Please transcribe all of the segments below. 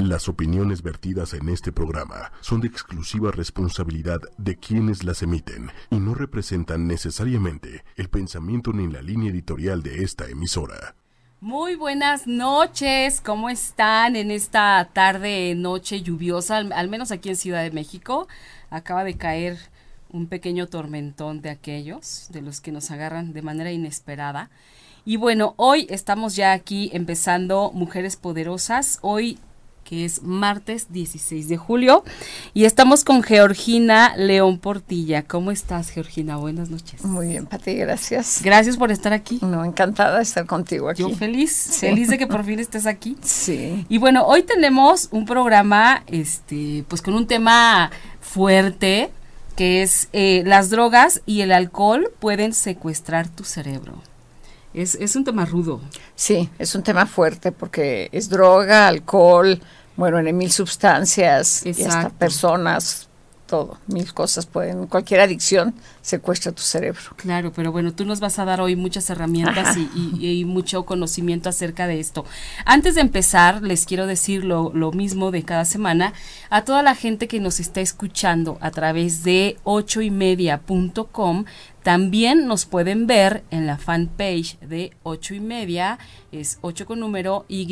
Las opiniones vertidas en este programa son de exclusiva responsabilidad de quienes las emiten y no representan necesariamente el pensamiento ni la línea editorial de esta emisora. Muy buenas noches, ¿cómo están en esta tarde, noche lluviosa, al, menos aquí en Ciudad de México? Acaba de caer un pequeño tormentón de aquellos, de los que nos agarran de manera inesperada. Y bueno, hoy estamos ya aquí empezando Mujeres Poderosas. Hoy que es martes 16 de julio. Y estamos con Georgina León Portilla. ¿Cómo estás, Georgina? Buenas noches. Muy bien, Pati, gracias. Gracias por estar aquí. No, encantada de estar contigo aquí. Yo feliz, feliz de que por fin estés aquí. Sí. Y bueno, hoy tenemos un programa, este, pues con un tema fuerte, que es eh, las drogas y el alcohol pueden secuestrar tu cerebro. Es, es un tema rudo. Sí, es un tema fuerte porque es droga, alcohol, bueno, en mil sustancias y hasta personas, todo, mil cosas pueden, cualquier adicción secuestra tu cerebro. Claro, pero bueno, tú nos vas a dar hoy muchas herramientas y, mucho conocimiento acerca de esto. Antes de empezar, les quiero decir lo, lo, mismo de cada semana a toda la gente que nos está escuchando a través de ochoymedia.com también nos pueden ver en la fanpage de ocho y media, es 8 con número Y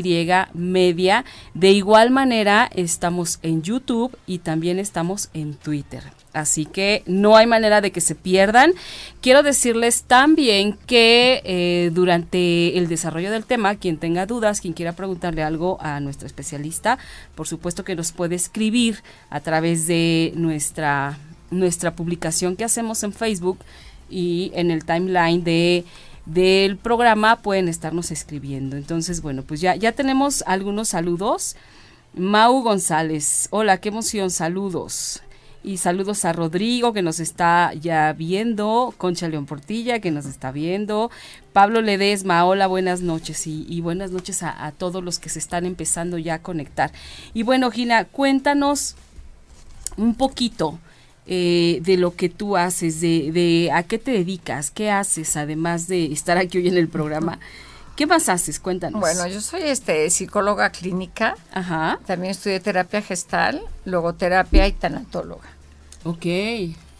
media. De igual manera estamos en YouTube y también estamos en Twitter. Así que no hay manera de que se pierdan. Quiero decirles también que eh, durante el desarrollo del tema, quien tenga dudas, quien quiera preguntarle algo a nuestro especialista, por supuesto que nos puede escribir a través de nuestra, nuestra publicación que hacemos en Facebook y en el timeline de del programa pueden estarnos escribiendo. Entonces, bueno, pues ya, ya tenemos algunos saludos. Mau González, hola, qué emoción, saludos. Y saludos a Rodrigo que nos está ya viendo, Concha León Portilla que nos está viendo, Pablo Ledesma, hola, buenas noches y, y buenas noches a, a, todos los que se están empezando ya a conectar. Y bueno, Gina, cuéntanos un poquito eh, de lo que tú haces, de, de a qué te dedicas, qué haces, además de estar aquí hoy en el programa. ¿Qué más haces? Cuéntanos. Bueno, yo soy este psicóloga clínica. Ajá. También estudié terapia gestal, logoterapia y tanatóloga. Ok.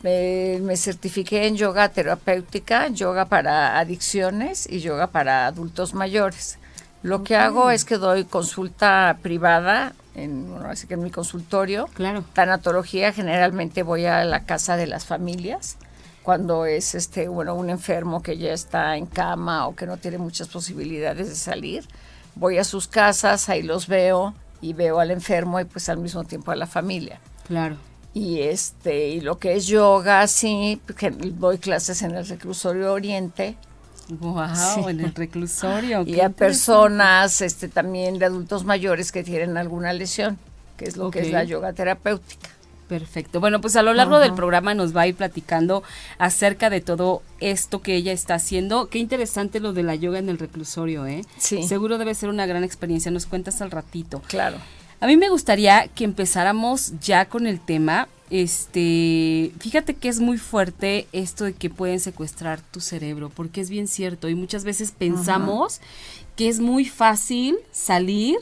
me certifiqué en yoga terapéutica, yoga para adicciones y yoga para adultos mayores. Lo que hago es que doy consulta privada en, así que en mi consultorio. Claro. Tanatología, generalmente voy a la casa de las familias cuando es este bueno un enfermo que ya está en cama o que no tiene muchas posibilidades de salir. Voy a sus casas, ahí los veo y veo al enfermo y pues al mismo tiempo a la familia. Claro. Y este y lo que es yoga, sí, doy clases en el reclusorio Oriente Wow, en el reclusorio. y a personas este, también de adultos mayores que tienen alguna lesión, que es lo que es la yoga terapéutica. Perfecto. Bueno, pues a lo largo del programa nos va a ir platicando acerca de todo esto que ella está haciendo. Qué interesante lo de la yoga en el reclusorio, ¿eh? Sí. Seguro debe ser una gran experiencia. Nos cuentas al ratito. Claro. A mí me gustaría que empezáramos ya con el tema. Este, fíjate que es muy fuerte esto de que pueden secuestrar tu cerebro, porque es bien cierto y muchas veces pensamos que es muy fácil salir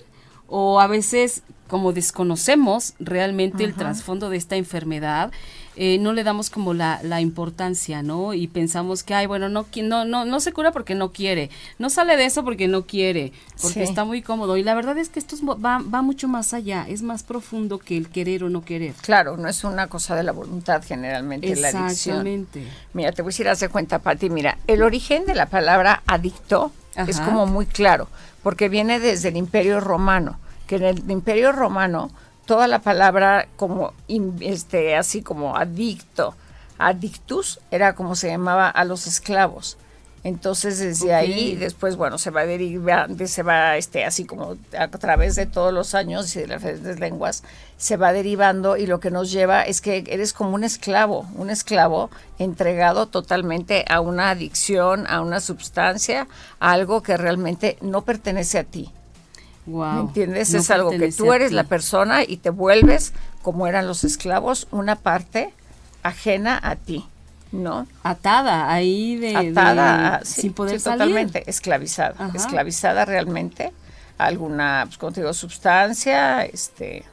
o a veces como desconocemos realmente el trasfondo de esta enfermedad, eh, no le damos como la, la, importancia, ¿no? Y pensamos que, ay, bueno, no, no, no, no se cura porque no quiere, no sale de eso porque no quiere, porque está muy cómodo. Y la verdad es que esto va, va mucho más allá, es más profundo que el querer o no querer. Claro, no es una cosa de la voluntad generalmente, la adicción. Mira, te voy a decir, haz de cuenta, Pati, mira, el origen de la palabra adicto es como muy claro, porque viene desde el Imperio Romano, que en el Imperio Romano toda la palabra como este así como adicto, adictus era como se llamaba a los esclavos. Entonces desde ahí después bueno se va a derivar, se va este así como a través de todos los años y de las diferentes lenguas se va derivando y lo que nos lleva es que eres como un esclavo, un esclavo entregado totalmente a una adicción, a una sustancia, a algo que realmente no pertenece a ti. ¿Me entiendes? es algo que tú eres la persona y te vuelves, como eran los esclavos, una parte ajena a ti, ¿no? Atada ahí de... Atada, sin poder salir. Totalmente, esclavizada. Esclavizada realmente alguna, pues como te digo, sustancia, este,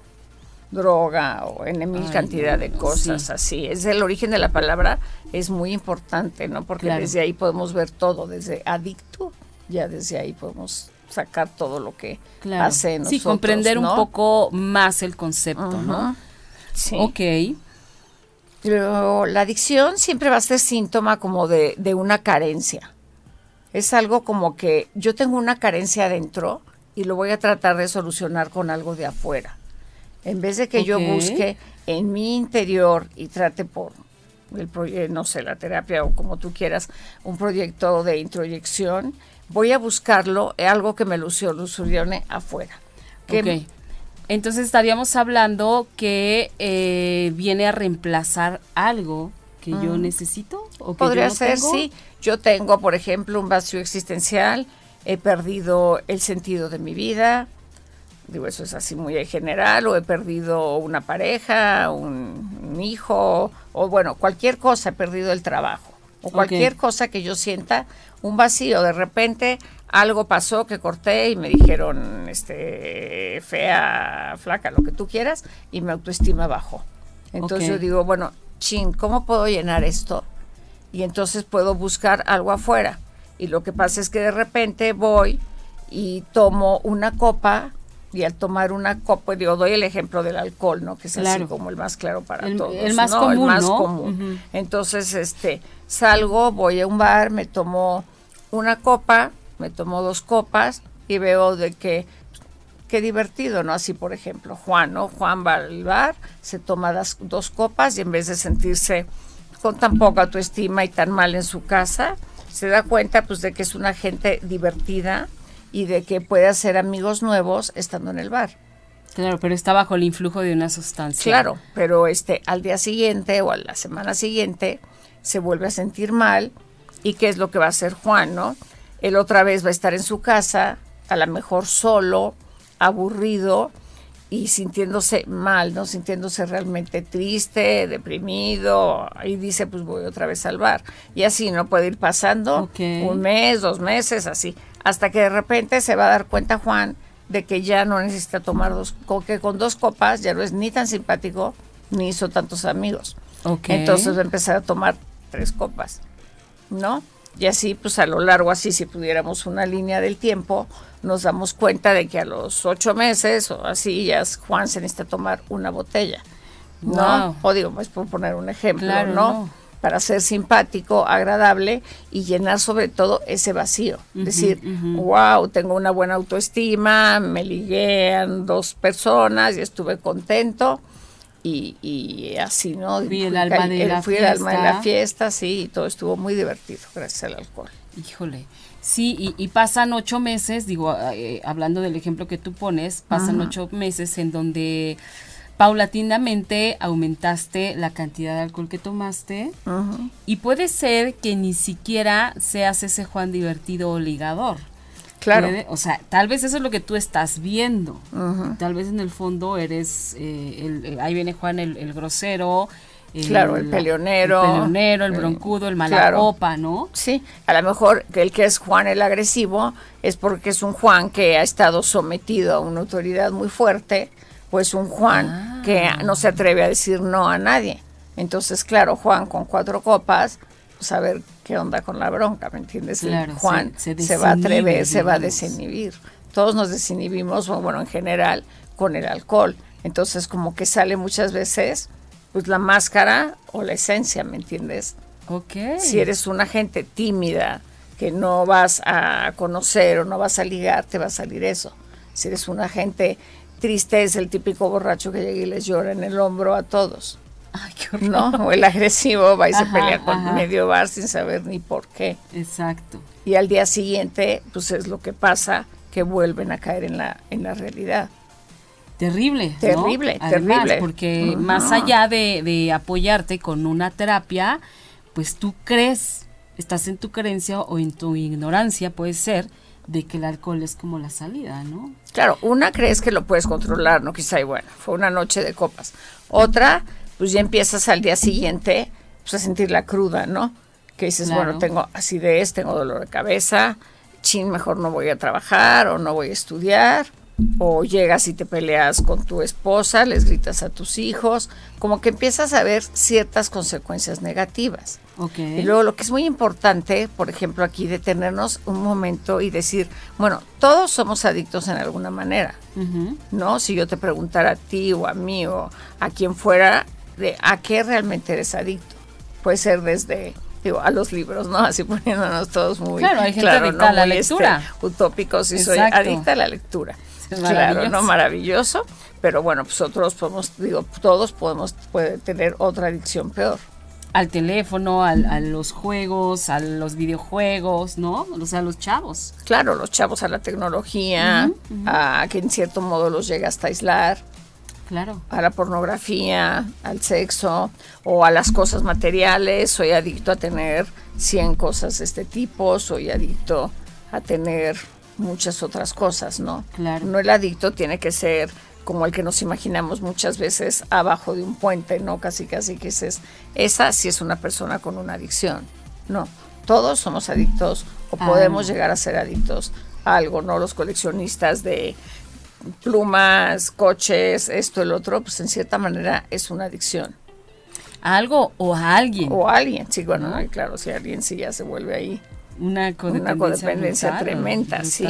droga o en mil cantidad de cosas así. Es el origen de la palabra, es muy importante, ¿no? Porque desde ahí podemos ver todo, desde adicto, ya desde ahí podemos sacar todo lo que hace nosotros. Sí, comprender un poco más el concepto, ¿no? Sí. Ok. Pero la adicción siempre va a ser síntoma como de, de una carencia. Es algo como que yo tengo una carencia adentro y lo voy a tratar de solucionar con algo de afuera. En vez de que yo busque en mi interior y trate por el proyecto, no sé, la terapia o como tú quieras, un proyecto de introyección, voy a buscarlo, algo que me lo solucione afuera. ok. Entonces estaríamos hablando que eh, viene a reemplazar algo que yo necesito o que Podría ser, sí. Yo tengo, por ejemplo, un vacío existencial, he perdido el sentido de mi vida, digo, eso es así muy en general, o he perdido una pareja, un, hijo, o bueno, cualquier cosa, he perdido el trabajo, o cualquier cosa que yo sienta un vacío, de repente algo pasó que corté y me dijeron, este, fea, flaca, lo que tú quieras, y mi autoestima bajó. Entonces yo digo, bueno, chin, ¿cómo puedo llenar esto? Y entonces puedo buscar algo afuera. Y lo que pasa es que de repente voy y tomo una copa y al tomar una copa, digo, doy el ejemplo del alcohol, ¿no? Que es así como el más claro para todos. El más común, El más común. Entonces, este, salgo, voy a un bar, me tomo una copa, me tomo dos copas y veo de que qué divertido, ¿no? Así, por ejemplo, Juan, ¿no? Juan va al bar, se toma dos copas y en vez de sentirse con tan poca autoestima y tan mal en su casa, se da cuenta pues de que es una gente divertida, y de que puede hacer amigos nuevos estando en el bar. Claro, pero está bajo el influjo de una sustancia. Claro, pero este al día siguiente o a la semana siguiente se vuelve a sentir mal y qué es lo que va a hacer Juan, ¿no? Él otra vez va a estar en su casa, a lo mejor solo, aburrido y sintiéndose mal, ¿no? Sintiéndose realmente triste, deprimido, y dice, pues voy otra vez al bar. Y así, ¿no? Puede ir pasando un mes, dos meses, así hasta que de repente se va a dar cuenta Juan de que ya no necesita tomar dos, que con dos copas ya no es ni tan simpático ni hizo tantos amigos. Entonces va a empezar a tomar tres copas, ¿no? Y así, pues a lo largo, así si pudiéramos una línea del tiempo, nos damos cuenta de que a los ocho meses o así ya Juan se necesita tomar una botella, ¿no? O digo, pues por poner un ejemplo, ¿no? no para ser simpático, agradable y llenar sobre todo ese vacío. Decir, wow, tengo una buena autoestima, me ligué a dos personas y estuve contento. Y, así, ¿no? Fui el alma de la fui el alma de la fiesta, sí, y todo estuvo muy divertido gracias al alcohol. Híjole. Sí, y, pasan ocho meses, digo, eh, hablando del ejemplo que tú pones, pasan ocho meses en donde paulatinamente aumentaste la cantidad de alcohol que tomaste y puede ser que ni siquiera seas ese Juan divertido o ligador. Claro. o sea, tal vez eso es lo que tú estás viendo. Tal vez en el fondo eres, eh, el, eh, ahí viene Juan el, grosero. El, claro, el peleonero. El peleonero, el broncudo, el malacopa, ¿no? Sí, a lo mejor el que es Juan el agresivo es porque es un Juan que ha estado sometido a una autoridad muy fuerte pues un Juan ah. que no se atreve a decir no a nadie. Entonces, claro, Juan con cuatro copas, pues a ver qué onda con la bronca, ¿me entiendes? Juan se, va a atrever, se va a desinhibir. Todos nos desinhibimos, bueno, en general, con el alcohol. Entonces, como que sale muchas veces, pues la máscara o la esencia, ¿me entiendes? Ok. Si eres una gente tímida, que no vas a conocer o no vas a ligar, te va a salir eso. Si eres una gente triste es el típico borracho que llega y les llora en el hombro a todos. ¿No? O el agresivo va y se pelea con medio bar sin saber ni por qué. Exacto. Y al día siguiente, pues es lo que pasa, que vuelven a caer en la, en la realidad. Terrible. Terrible, terrible. Porque más allá de, de apoyarte con una terapia, pues tú crees, estás en tu creencia o en tu ignorancia, puede ser, de que el alcohol es como la salida, ¿no? Claro, una crees que lo puedes controlar, ¿no? Quizá, y bueno, fue una noche de copas. Otra, pues ya empiezas al día siguiente pues, a sentir la cruda, ¿no? Que dices, bueno, tengo acidez, tengo dolor de cabeza, chin, mejor no voy a trabajar o no voy a estudiar, o llegas y te peleas con tu esposa, les gritas a tus hijos, como que empiezas a ver ciertas consecuencias negativas. Y luego lo que es muy importante, por ejemplo, aquí detenernos un momento y decir, bueno, todos somos adictos en alguna manera, ¿no? Si yo te preguntara a ti o a mí o a quien fuera, de a qué realmente eres adicto. Puede ser desde digo, a los libros, ¿no? Así poniéndonos todos muy claro, hay gente adicta a la este, lectura. utópicos y soy adicta a la lectura. claro, no maravilloso, pero bueno, pues otros podemos, digo, todos podemos puede tener otra adicción peor al teléfono, al, a los juegos, a los videojuegos, ¿no? O sea, a los chavos. Claro, los chavos a la tecnología, a que en cierto modo los llega hasta aislar. Claro. A la pornografía, al sexo o a las cosas materiales. Soy adicto a tener 100 cosas de este tipo, soy adicto a tener muchas otras cosas, ¿no? Claro. No el adicto tiene que ser como el que nos imaginamos muchas veces abajo de un puente, ¿no? Casi, casi que es, esa sí es una persona con una adicción. No, todos somos adictos o ah. podemos llegar a ser adictos a algo, ¿no? Los coleccionistas de plumas, coches, esto, el otro, pues en cierta manera es una adicción. ¿A algo o a alguien? O a alguien, sí, bueno, claro, si alguien sí ya se vuelve ahí una codependencia, tremenda, sí.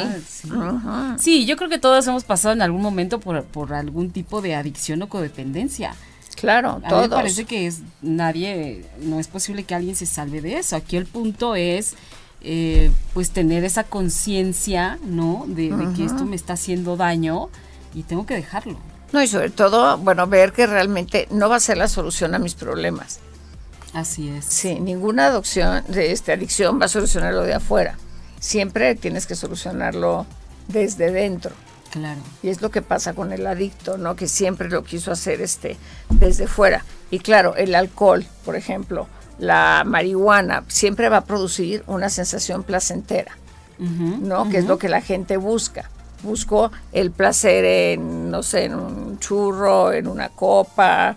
Sí. yo creo que todos hemos pasado en algún momento por, por algún tipo de adicción o codependencia. Claro, a Mí me parece que es nadie, no es posible que alguien se salve de eso. Aquí el punto es, eh, pues, tener esa conciencia, ¿no? De, de que esto me está haciendo daño y tengo que dejarlo. No, y sobre todo, bueno, ver que realmente no va a ser la solución a mis problemas. Así es. Sí, ninguna adopción de esta adicción va a solucionarlo de afuera. Siempre tienes que solucionarlo desde dentro. Claro. Y es lo que pasa con el adicto, ¿no? Que siempre lo quiso hacer este desde fuera. Y claro, el alcohol, por ejemplo, la marihuana siempre va a producir una sensación placentera, ¿no? Que es lo que la gente busca. Busco el placer en, no sé, en un churro, en una copa,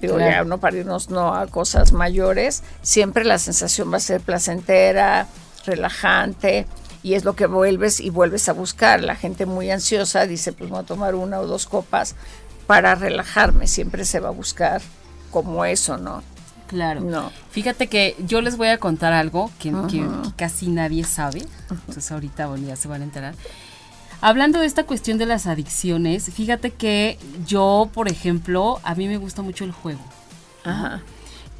digo, ya no para irnos no a cosas mayores, siempre la sensación va a ser placentera, relajante, y es lo que vuelves y vuelves a buscar. La gente muy ansiosa dice, pues voy a tomar una o dos copas para relajarme, siempre se va a buscar como eso, ¿no? Claro. No. Fíjate que yo les voy a contar algo que, casi nadie sabe, entonces ahorita ya se van a enterar. Hablando de esta cuestión de las adicciones, fíjate que yo, por ejemplo, a mí me gusta mucho el juego. Ajá.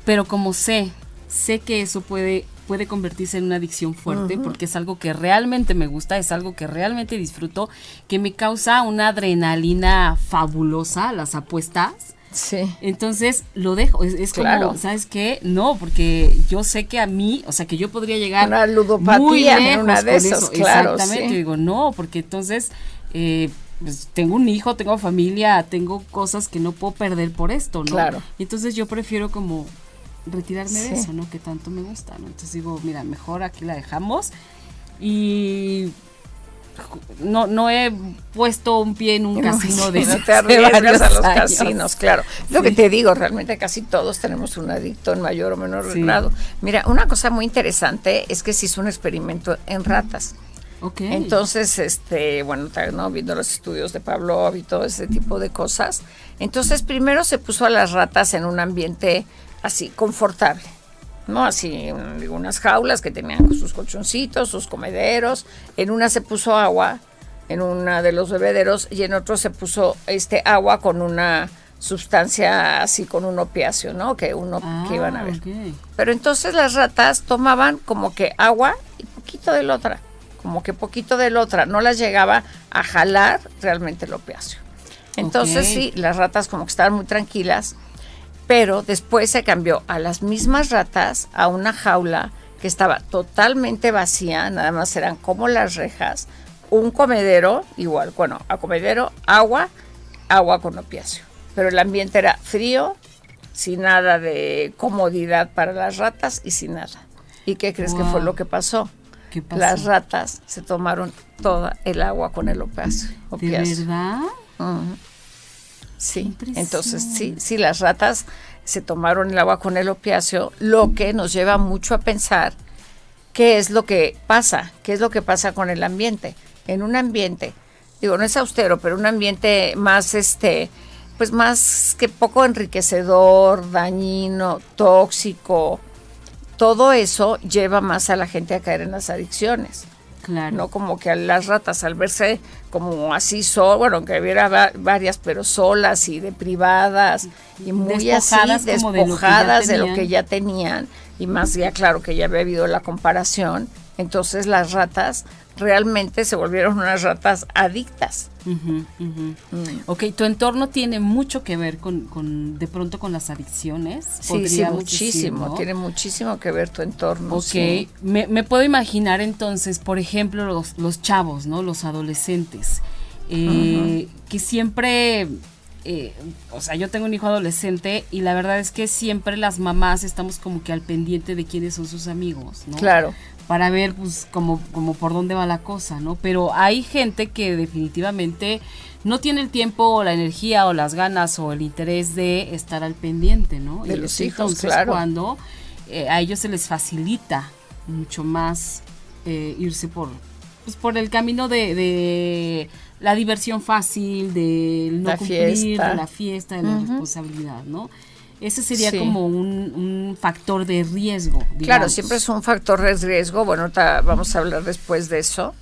Pero como sé, sé que eso puede puede convertirse en una adicción fuerte porque es algo que realmente me gusta, es algo que realmente disfruto, que me causa una adrenalina fabulosa, las apuestas. Sí. Entonces lo dejo. Es, como, ¿sabes qué? No, porque yo sé que a mí, o sea, que yo podría llegar una ludopatía muy lejos una de esos, Claro, Exactamente. digo, no, porque entonces eh, pues, tengo un hijo, tengo familia, tengo cosas que no puedo perder por esto, ¿no? Claro. Y entonces yo prefiero como retirarme de eso, ¿no? Que tanto me gusta, ¿no? Entonces digo, mira, mejor aquí la dejamos y no, no he puesto un pie en un casino de no te arriesgas a los casinos, claro. Lo que te digo, realmente casi todos tenemos un adicto en mayor o menor grado. Mira, una cosa muy interesante es que se hizo un experimento en ratas. Okay. Entonces, este, bueno, ¿no? viendo los estudios de Pablo y todo ese tipo de cosas. Entonces, primero se puso a las ratas en un ambiente así, confortable. ¿No? Así, unas jaulas que tenían sus colchoncitos, sus comederos. En una se puso agua, en una de los bebederos, y en otro se puso este agua con una sustancia así con un opiáceo, ¿no? Que uno que iban a ver. Ah, Pero entonces las ratas tomaban como que agua y poquito de la otra, como que poquito de la otra, no las llegaba a jalar realmente el opiáceo. Entonces sí, las ratas como que estaban muy tranquilas pero después se cambió a las mismas ratas a una jaula que estaba totalmente vacía, nada más eran como las rejas, un comedero, igual, bueno, a comedero, agua, agua con opiáceo. Pero el ambiente era frío, sin nada de comodidad para las ratas y sin nada. ¿Y qué crees que fue lo que pasó? Las ratas se tomaron toda el agua con el opiáceo. ¿De verdad? Sí, entonces sí, sí, las ratas se tomaron el agua con el opiáceo, lo que nos lleva mucho a pensar ¿qué es lo que pasa? ¿Qué es lo que pasa con el ambiente? En un ambiente, digo, no es austero, pero un ambiente más, este, pues más que poco enriquecedor, dañino, tóxico, todo eso lleva más a la gente a caer en las adicciones. Claro. No como que a las ratas al verse como así solas, bueno, aunque hubiera varias, pero solas y deprivadas y muy despojadas así, despojadas de lo, que ya tenían. Y más ya claro que ya había habido la comparación, entonces las ratas realmente se volvieron unas ratas adictas. Mm. Ok, tu entorno tiene mucho que ver con, de pronto con las adicciones. Sí, sí, muchísimo, tiene muchísimo que ver tu entorno. Ok, me, puedo imaginar entonces, por ejemplo, los, los chavos, ¿no? Los adolescentes, eh, que siempre... Eh, o sea, yo tengo un hijo adolescente y la verdad es que siempre las mamás estamos como que al pendiente de quiénes son sus amigos, ¿no? Claro para ver pues como, como por dónde va la cosa, ¿no? Pero hay gente que definitivamente no tiene el tiempo o la energía o las ganas o el interés de estar al pendiente, ¿no? De los hijos, entonces cuando eh, a ellos se les facilita mucho más eh, irse por, pues, por el camino de, la diversión fácil, del no cumplir, de la fiesta, de la responsabilidad, ¿no? Ese sería como un, factor de riesgo. Claro, siempre es un factor de riesgo. Bueno, ahorita vamos a hablar después de eso.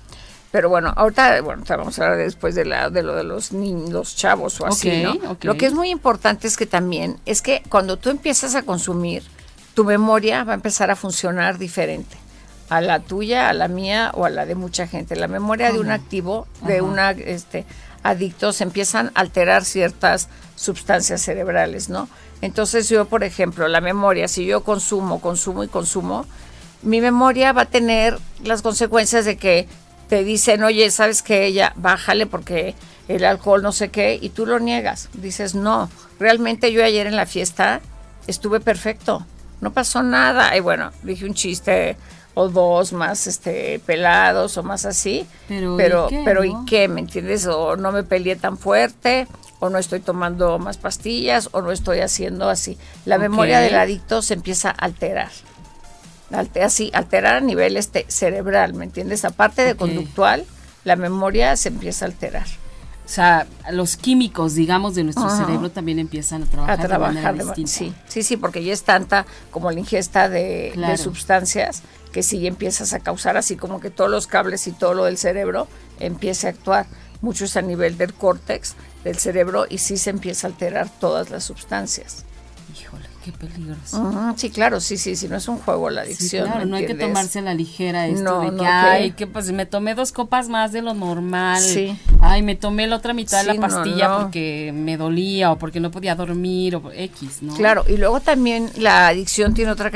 Pero bueno, ahorita, bueno, vamos a hablar después de, la, de lo de los niños, los chavos o así, ¿no? Lo que es muy importante es que también, es que cuando tú empiezas a consumir, tu memoria va a empezar a funcionar diferente a la tuya, a la mía o a la de mucha gente. La memoria de un activo, de un este, adicto, se empiezan a alterar ciertas sustancias cerebrales, ¿no? Entonces yo, por ejemplo, la memoria, si yo consumo, consumo y consumo, mi memoria va a tener las consecuencias de que te dicen, oye, ¿sabes que Ella, bájale porque el alcohol no sé qué, y tú lo niegas. Dices, no, realmente yo ayer en la fiesta estuve perfecto, no pasó nada. Y bueno, dije un chiste o dos más este pelados o más así, pero pero ¿y qué, pero ¿y qué? ¿Me entiendes? O no me peleé tan fuerte, o no estoy tomando más pastillas, o no estoy haciendo así. La memoria del adicto se empieza a alterar. así, alterar a nivel este cerebral, ¿me entiendes? Aparte de conductual, la memoria se empieza a alterar. O sea, los químicos, digamos, de nuestro cerebro también empiezan a trabajar, a trabajar de manera Sí, sí, sí, porque ya es tanta como la ingesta de, de sustancias que sí empiezas a causar así como que todos los cables y todo lo del cerebro empiece a actuar. Mucho es a nivel del córtex del cerebro y sí se empieza a alterar todas las sustancias. Híjole, qué peligroso. sí, claro, sí, sí, sí, no es un juego la adicción. claro, no hay que tomarse la ligera esto de que, ay, que pues me tomé dos copas más de lo normal. Sí. Ay, me tomé la otra mitad de la pastilla porque me dolía o porque no podía dormir o X, ¿no? Claro, y luego también la adicción tiene otra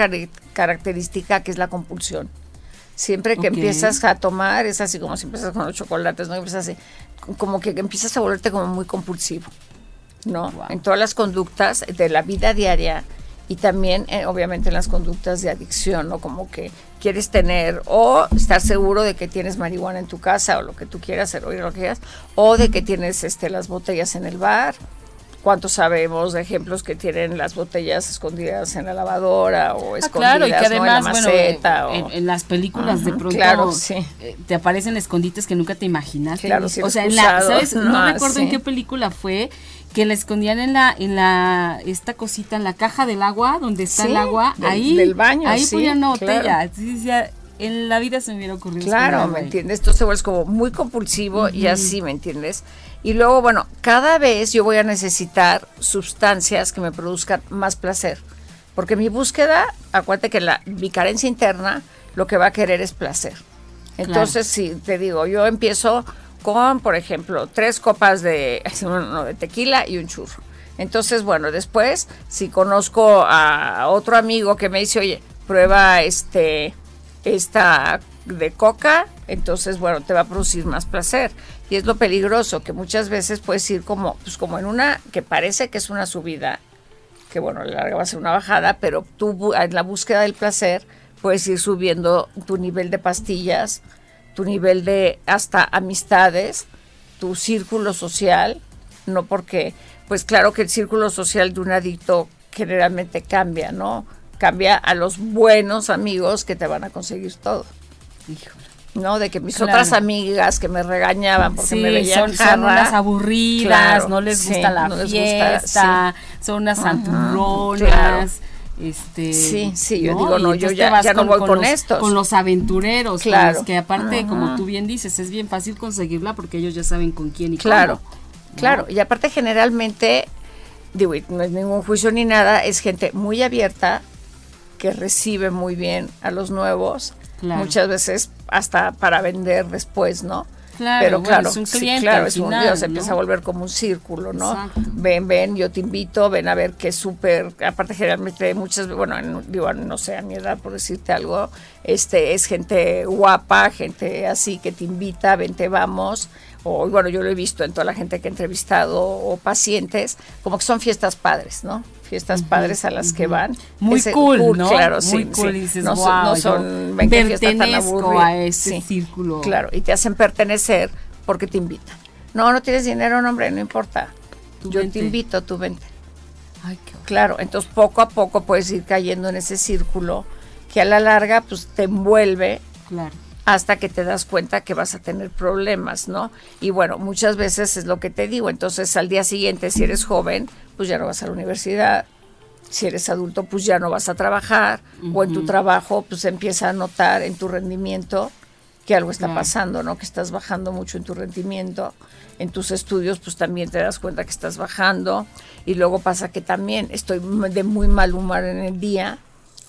característica que es la compulsión. Siempre que empiezas a tomar, es así como si empiezas con los chocolates, ¿no? Empiezas así, como que empiezas a volverte como muy compulsivo, ¿no? En todas las conductas de la vida diaria y también eh, obviamente en las conductas de adicción, ¿no? Como que quieres tener o estar seguro de que tienes marihuana en tu casa o lo que tú quieras hacer o lo que quieras, o de que tienes este las botellas en el bar ¿Cuántos sabemos de ejemplos que tienen las botellas escondidas en la lavadora o ah, escondidas en la maceta? en, las películas de pronto eh, te aparecen escondites que nunca te imaginaste. o sea, en la, ¿sabes? No, recuerdo en qué película fue que la escondían en la en la esta cosita en la caja del agua donde está el agua ahí del baño ahí ponían una botella en la vida se me hubiera ocurrido claro me entiendes se vuelve como muy compulsivo y así me entiendes y luego, bueno, cada vez yo voy a necesitar sustancias que me produzcan más placer. Porque mi búsqueda, acuérdate que la, mi carencia interna lo que va a querer es placer. Entonces, si te digo, yo empiezo con, por ejemplo, tres copas de, tequila y un churro. Entonces, bueno, después, si conozco a otro amigo que me dice, oye, prueba este, esta de coca, entonces, bueno, te va a producir más placer. Y es lo peligroso, que muchas veces puedes ir como, pues como en una que parece que es una subida, que bueno, la larga va a ser una bajada, pero tú en la búsqueda del placer puedes ir subiendo tu nivel de pastillas, tu nivel de hasta amistades, tu círculo social, no porque, pues claro que el círculo social de un adicto generalmente cambia, ¿no? Cambia a los buenos amigos que te van a conseguir todo. ¿no? De que mis otras amigas que me regañaban porque me veían son, unas aburridas, no les gusta la fiesta, son unas santurronas. Este, sí, sí, yo digo, no, yo ya, no voy con, estos. Con los aventureros, claro. que aparte, como tú bien dices, es bien fácil conseguirla porque ellos ya saben con quién y claro, Claro, y aparte generalmente, digo, no es ningún juicio ni nada, es gente muy abierta, que recibe muy bien a los nuevos, muchas veces hasta para vender después, ¿no? Claro, pero claro, es un cliente, claro, es un Dios, se empieza a volver como un círculo, ¿no? Ven, ven, yo te invito, ven a ver qué súper, aparte generalmente muchas, bueno, digo, no sé, a mi edad por decirte algo, este es gente guapa, gente así que te invita, vente, vamos, o bueno, yo lo he visto en toda la gente que he entrevistado o pacientes, como que son fiestas padres, ¿no? Fiestas padres a las que van. Muy cool, ¿no? Claro, Muy sí, cool, sí. Dices, no, son, no son, ven fiesta tan a ese círculo. Claro, y te hacen pertenecer porque te invitan. No, no tienes dinero, no, hombre, no importa. Yo te invito, tú vente. Ay, qué claro, entonces poco a poco puedes ir cayendo en ese círculo que a la larga pues te envuelve. Claro hasta que te das cuenta que vas a tener problemas, ¿no? Y bueno, muchas veces es lo que te digo, entonces al día siguiente, si eres joven, pues ya no vas a la universidad, si eres adulto, pues ya no vas a trabajar, o en tu trabajo, pues empieza a notar en tu rendimiento que algo está pasando, ¿no? Que estás bajando mucho en tu rendimiento. En tus estudios, pues también te das cuenta que estás bajando. Y luego pasa que también estoy de muy mal humor en el día.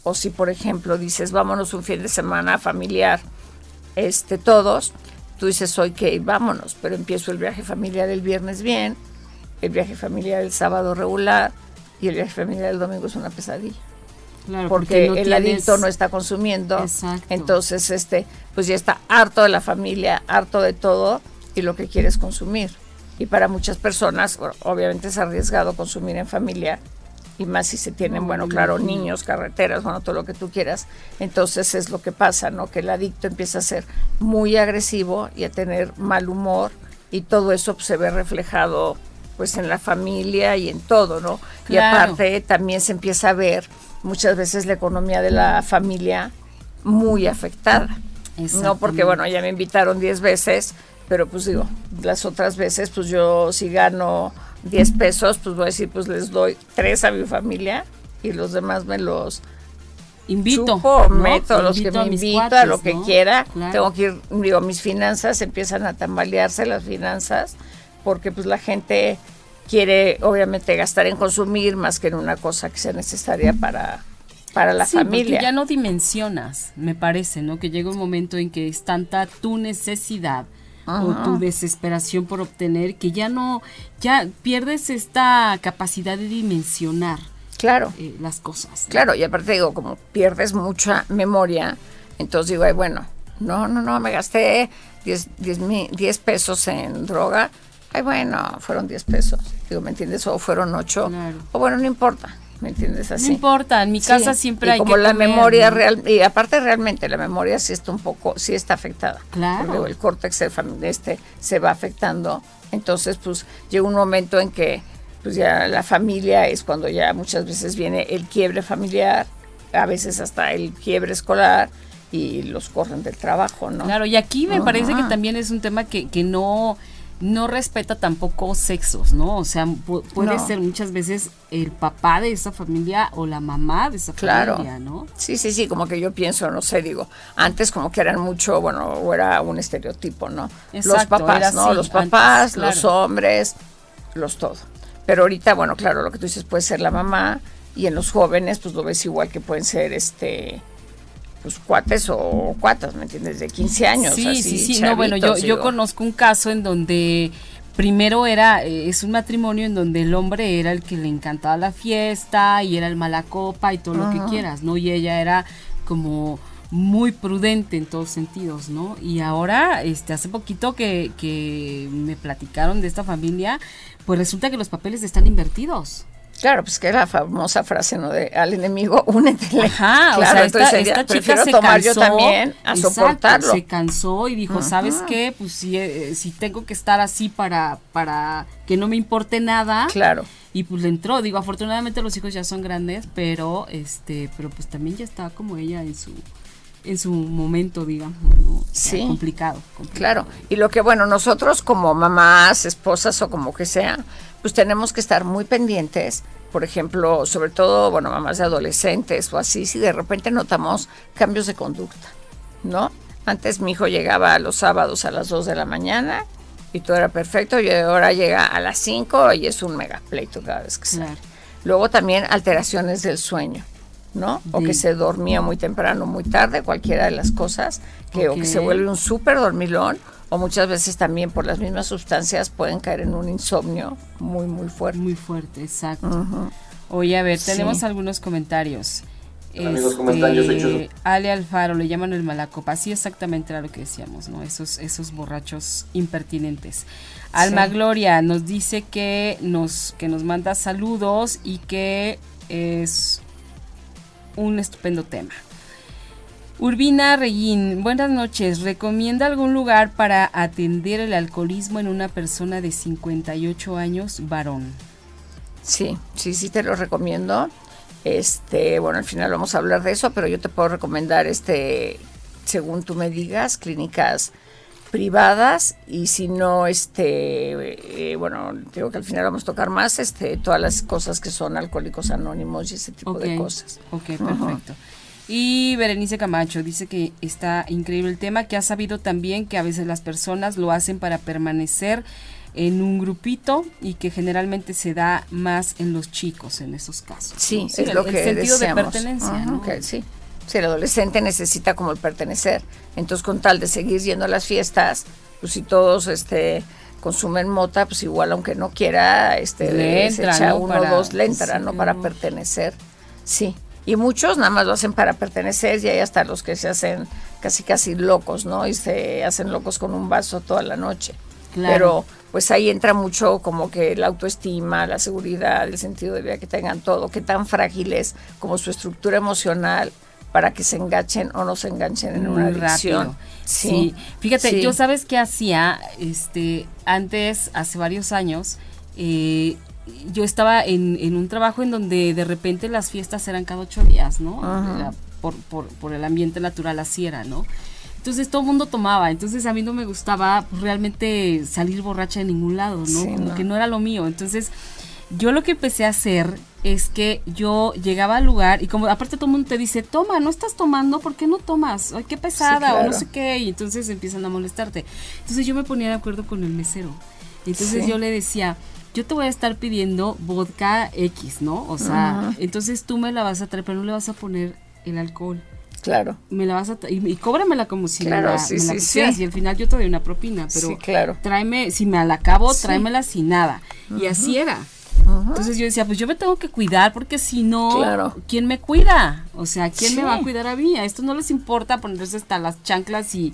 O si, por ejemplo, dices, vámonos un fin de semana familiar este, todos, tú dices que vámonos, pero empiezo el viaje familiar el viernes bien, el viaje familiar el sábado regular y el viaje familiar el domingo es una pesadilla. porque, el adicto no está consumiendo, entonces este, pues ya está harto de la familia, harto de todo y lo que quiere es consumir. Y para muchas personas, obviamente es arriesgado consumir en familia, y más si se tienen, bueno, claro, niños, carreteras, bueno, todo lo que tú quieras. Entonces es lo que pasa, ¿no? Que el adicto empieza a ser muy agresivo y a tener mal humor y todo eso se ve reflejado pues en la familia y en todo, ¿no? Y aparte también se empieza a ver muchas veces la economía de la familia muy afectada. No porque, bueno, ya me invitaron 10 veces, pero pues digo, las otras veces pues yo si gano 10 pesos, pues voy a decir, pues les doy tres a mi familia y los demás me los invito, meto, los que me invito, a lo que quiera. Tengo que ir, digo, mis finanzas empiezan a tambalearse las finanzas porque pues la gente quiere obviamente gastar en consumir más que en una cosa que sea necesaria para para la sí, familia. Porque ya no dimensionas, me parece, ¿no? Que llega un momento en que es tanta tu necesidad o tu desesperación por obtener, que ya no, ya pierdes esta capacidad de dimensionar. Claro. Eh, las cosas. Claro, y aparte digo, como pierdes mucha memoria, entonces digo, ay, bueno, no, no, no, me gasté 10, 10, pesos en droga. Ay, bueno, fueron 10 pesos. Digo, ¿me entiendes? O fueron 8. O bueno, no importa. ¿Me entiendes? Así. No importa, en mi casa siempre hay como la memoria real, y aparte realmente la memoria sí está un poco, sí está afectada. Claro. el córtex este se va afectando, entonces pues llega un momento en que pues ya la familia es cuando ya muchas veces viene el quiebre familiar, a veces hasta el quiebre escolar, y los corren del trabajo, ¿no? Claro, y aquí me parece que también es un tema que, que no no respeta tampoco sexos, ¿no? O sea, puede ser muchas veces el papá de esa familia o la mamá de esa familia, ¿no? Sí, sí, sí, como que yo pienso, no sé, digo, antes como que eran mucho, bueno, o era un estereotipo, ¿no? los papás, ¿no? los papás, los hombres, los todo. Pero ahorita, bueno, claro, lo que tú dices puede ser la mamá y en los jóvenes, pues lo ves igual que pueden ser este pues cuates o cuatas, ¿me entiendes? De 15 años. Sí, sí, sí. no, bueno, yo, yo conozco un caso en donde primero era, eh, es un matrimonio en donde el hombre era el que le encantaba la fiesta y era el mala copa y todo lo que quieras, ¿no? Y ella era como muy prudente en todos sentidos, ¿no? Y ahora, este, hace poquito que, que me platicaron de esta familia, pues resulta que los papeles están invertidos. Claro, pues que la famosa frase, ¿no? De al enemigo, únete. Ajá, o sea, esta, chica se tomar cansó, yo también a soportarlo. Se cansó y dijo, ¿sabes qué? Pues si, eh, si tengo que estar así para, para que no me importe nada. Claro. Y pues le entró, digo, afortunadamente los hijos ya son grandes, pero este, pero pues también ya está como ella en su en su momento, digamos, Sí. Complicado, Claro. Y lo que, bueno, nosotros como mamás, esposas o como que sea, pues tenemos que estar muy pendientes. Por ejemplo, sobre todo, bueno, mamás de adolescentes o así, si de repente notamos cambios de conducta, ¿no? Antes mi hijo llegaba los sábados a las 2 de la mañana y todo era perfecto y ahora llega a las 5 y es un mega pleito cada vez que sale. Luego también alteraciones del sueño. ¿No? O que se dormía muy temprano, muy tarde, cualquiera de las cosas, que o que se vuelve un súper dormilón, o muchas veces también por las mismas sustancias pueden caer en un insomnio muy, muy fuerte. Muy fuerte, exacto. Oye, a ver, tenemos algunos comentarios. amigos, ¿cómo están? Yo soy este, Ale Alfaro, le llaman el malacopa. Sí, exactamente era lo que decíamos, ¿no? Esos, esos borrachos impertinentes. Alma Gloria nos dice que nos, que nos manda saludos y que es un estupendo tema. Urbina Reguín, buenas noches. ¿Recomienda algún lugar para atender el alcoholismo en una persona de 58 años, varón? Sí, sí, sí te lo recomiendo. Este, bueno, al final vamos a hablar de eso, pero yo te puedo recomendar este, según tú me digas, clínicas privadas y si no, este, eh, bueno, digo que al final vamos a tocar más, este, todas las cosas que son alcohólicos anónimos y ese tipo de cosas. Ok, perfecto. Y Berenice Camacho dice que está increíble el tema, que ha sabido también que a veces las personas lo hacen para permanecer en un grupito y que generalmente se da más en los chicos en esos casos. Sí, es lo que el sentido de pertenencia. sí. Si el adolescente necesita como el pertenecer. Entonces, con tal de seguir yendo a las fiestas, pues si todos este consumen mota, pues igual aunque no quiera, este le echa uno o dos, le entra, ¿no? Para pertenecer. Sí. Y muchos nada más lo hacen para pertenecer y hay hasta los que se hacen casi casi locos, ¿no? Y se hacen locos con un vaso toda la noche. Pero pues ahí entra mucho como que la autoestima, la seguridad, el sentido de vida que tengan todo, qué tan frágil es como su estructura emocional para que se enganchen o no se enganchen en una adicción. Sí. fíjate, yo sabes qué hacía, este, antes, hace varios años, eh, yo estaba en, un trabajo en donde de repente las fiestas eran cada ocho días, ¿no? por, por, por, el ambiente natural así era, ¿no? Entonces todo el mundo tomaba, entonces a mí no me gustaba realmente salir borracha de ningún lado, ¿no? Como que no era lo mío. Entonces yo lo que empecé a hacer es que yo llegaba al lugar y como aparte todo el mundo te dice, toma, no estás tomando, ¿por qué no tomas? Ay, qué pesada o no sé qué, y entonces empiezan a molestarte. Entonces yo me ponía de acuerdo con el mesero. Entonces yo le decía, yo te voy a estar pidiendo vodka X, ¿no? O sea, entonces tú me la vas a traer, pero no le vas a poner el alcohol. Claro. Me la vas a y, y cóbramela como si me la, sí, y al final yo te doy una propina, pero claro. tráeme, si me la acabo, tráemela sin nada. Y así era. Entonces yo decía, pues yo me tengo que cuidar porque si no, ¿quién me cuida? O sea, ¿quién me va a cuidar a mí? A esto no les importa ponerse hasta las chanclas y,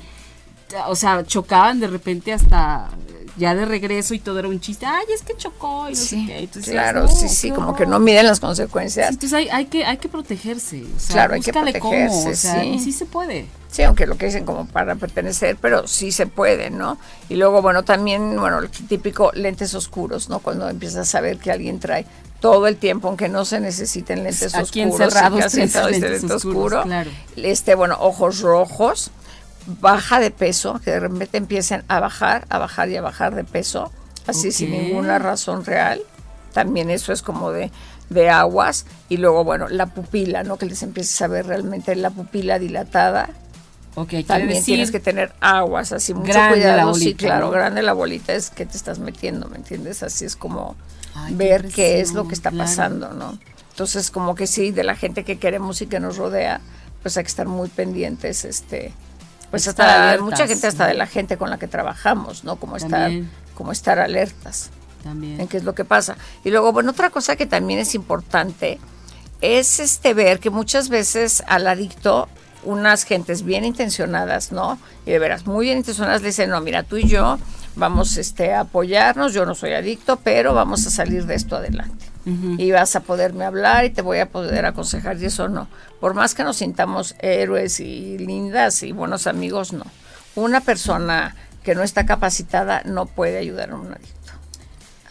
o sea, chocaban de repente hasta ya de regreso y todo era un chiste, ay, es que chocó y no sé qué. Entonces, claro, sí, sí, como que no miden las consecuencias. entonces hay, hay, que, hay que protegerse, o sea, claro, hay que protegerse, cómo, o sea, y sí se puede. Sí, aunque lo que dicen como para pertenecer, pero sí se puede, ¿no? Y luego, bueno, también, bueno, el típico lentes oscuros, ¿no? Cuando empiezas a saber que alguien trae todo el tiempo, aunque no se necesiten lentes Aquí oscuros, aquí encerrados lentes, lentes oscuro, claro. este, bueno, ojos rojos, baja de peso, que de repente empiecen a bajar, a bajar y a bajar de peso, así sin ninguna razón real. También eso es como de, de aguas. Y luego, bueno, la pupila, ¿no? Que les empieces a ver realmente la pupila dilatada Okay, También tienes que tener aguas, así mucho cuidado. sí, claro, grande la bolita es que te estás metiendo, ¿me entiendes? Así es como ver qué, es lo que está pasando, ¿no? Entonces, como que sí, de la gente que queremos y que nos rodea, pues hay que estar muy pendientes, este, pues hasta mucha gente hasta de la gente con la que trabajamos, ¿no? Como estar, como estar alertas. También. En qué es lo que pasa. Y luego, bueno, otra cosa que también es importante es este ver que muchas veces al adicto unas gentes bien intencionadas, ¿no? Y de veras, muy bien intencionadas le dicen, no, mira, tú y yo vamos este, a apoyarnos, yo no soy adicto, pero vamos a salir de esto adelante. Y vas a poderme hablar y te voy a poder aconsejar y eso no. Por más que nos sintamos héroes y lindas y buenos amigos, no. Una persona que no está capacitada no puede ayudar a un adicto.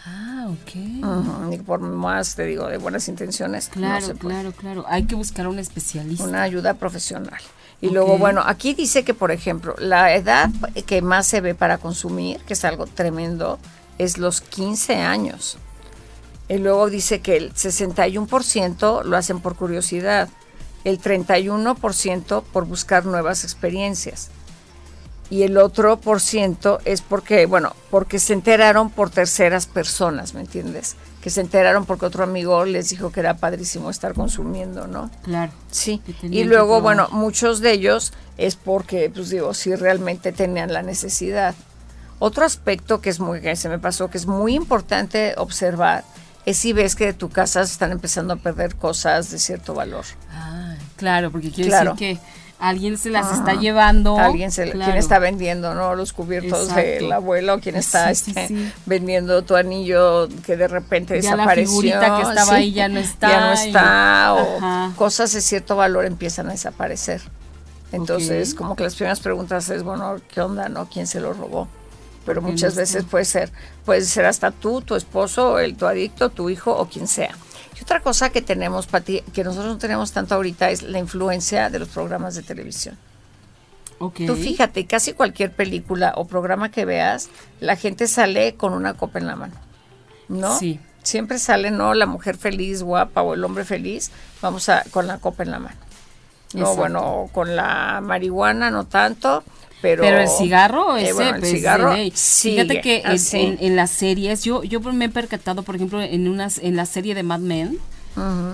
Ah, ok. Y por más, te digo, de buenas intenciones. Claro, claro, claro. Hay que buscar un especialista. Una ayuda profesional. Y luego, bueno, aquí dice que, por ejemplo, la edad que más se ve para consumir, que es algo tremendo, es los 15 años. Y luego dice que el 61% lo hacen por curiosidad, el 31% por buscar nuevas experiencias y el otro por ciento es porque, bueno, porque se enteraron por terceras personas, ¿me entiendes? Que se enteraron porque otro amigo les dijo que era padrísimo estar consumiendo, ¿no? Claro. Sí. Y luego, bueno, muchos de ellos es porque, pues digo, sí realmente tenían la necesidad. Otro aspecto que es muy, que se me pasó, que es muy importante observar, es si ves que de tu casa se están empezando a perder cosas de cierto valor. Ah, claro, porque quiere decir que alguien se las está llevando. Alguien se, quien está vendiendo, ¿no? Los cubiertos del abuelo, quien está este, vendiendo tu anillo que de repente ya desapareció. La figurita que estaba ahí ya no está. Ya no está, o cosas de cierto valor empiezan a desaparecer. Entonces, como que las primeras preguntas es, bueno, ¿qué onda, no? ¿Quién se lo robó? Pero muchas veces puede ser, puede ser hasta tú, tu esposo, el tu adicto, tu hijo o quien sea. Y otra cosa que tenemos, Pati, que nosotros no tenemos tanto ahorita es la influencia de los programas de televisión. Okay. Tú fíjate, casi cualquier película o programa que veas, la gente sale con una copa en la mano, ¿no? Sí. Siempre sale, ¿no? La mujer feliz, guapa o el hombre feliz, vamos a con la copa en la mano. No, bueno, con la marihuana no tanto, pero, el cigarro, eh, ese, el pues, cigarro Fíjate que en, las series, yo, yo me he percatado, por ejemplo, en unas, en la serie de Mad Men,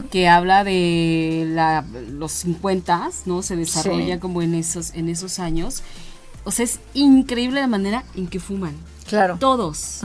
que habla de la, los 50, ¿no? Se desarrolla como en esos, en esos años. O sea, es increíble la manera en que fuman. Claro. Todos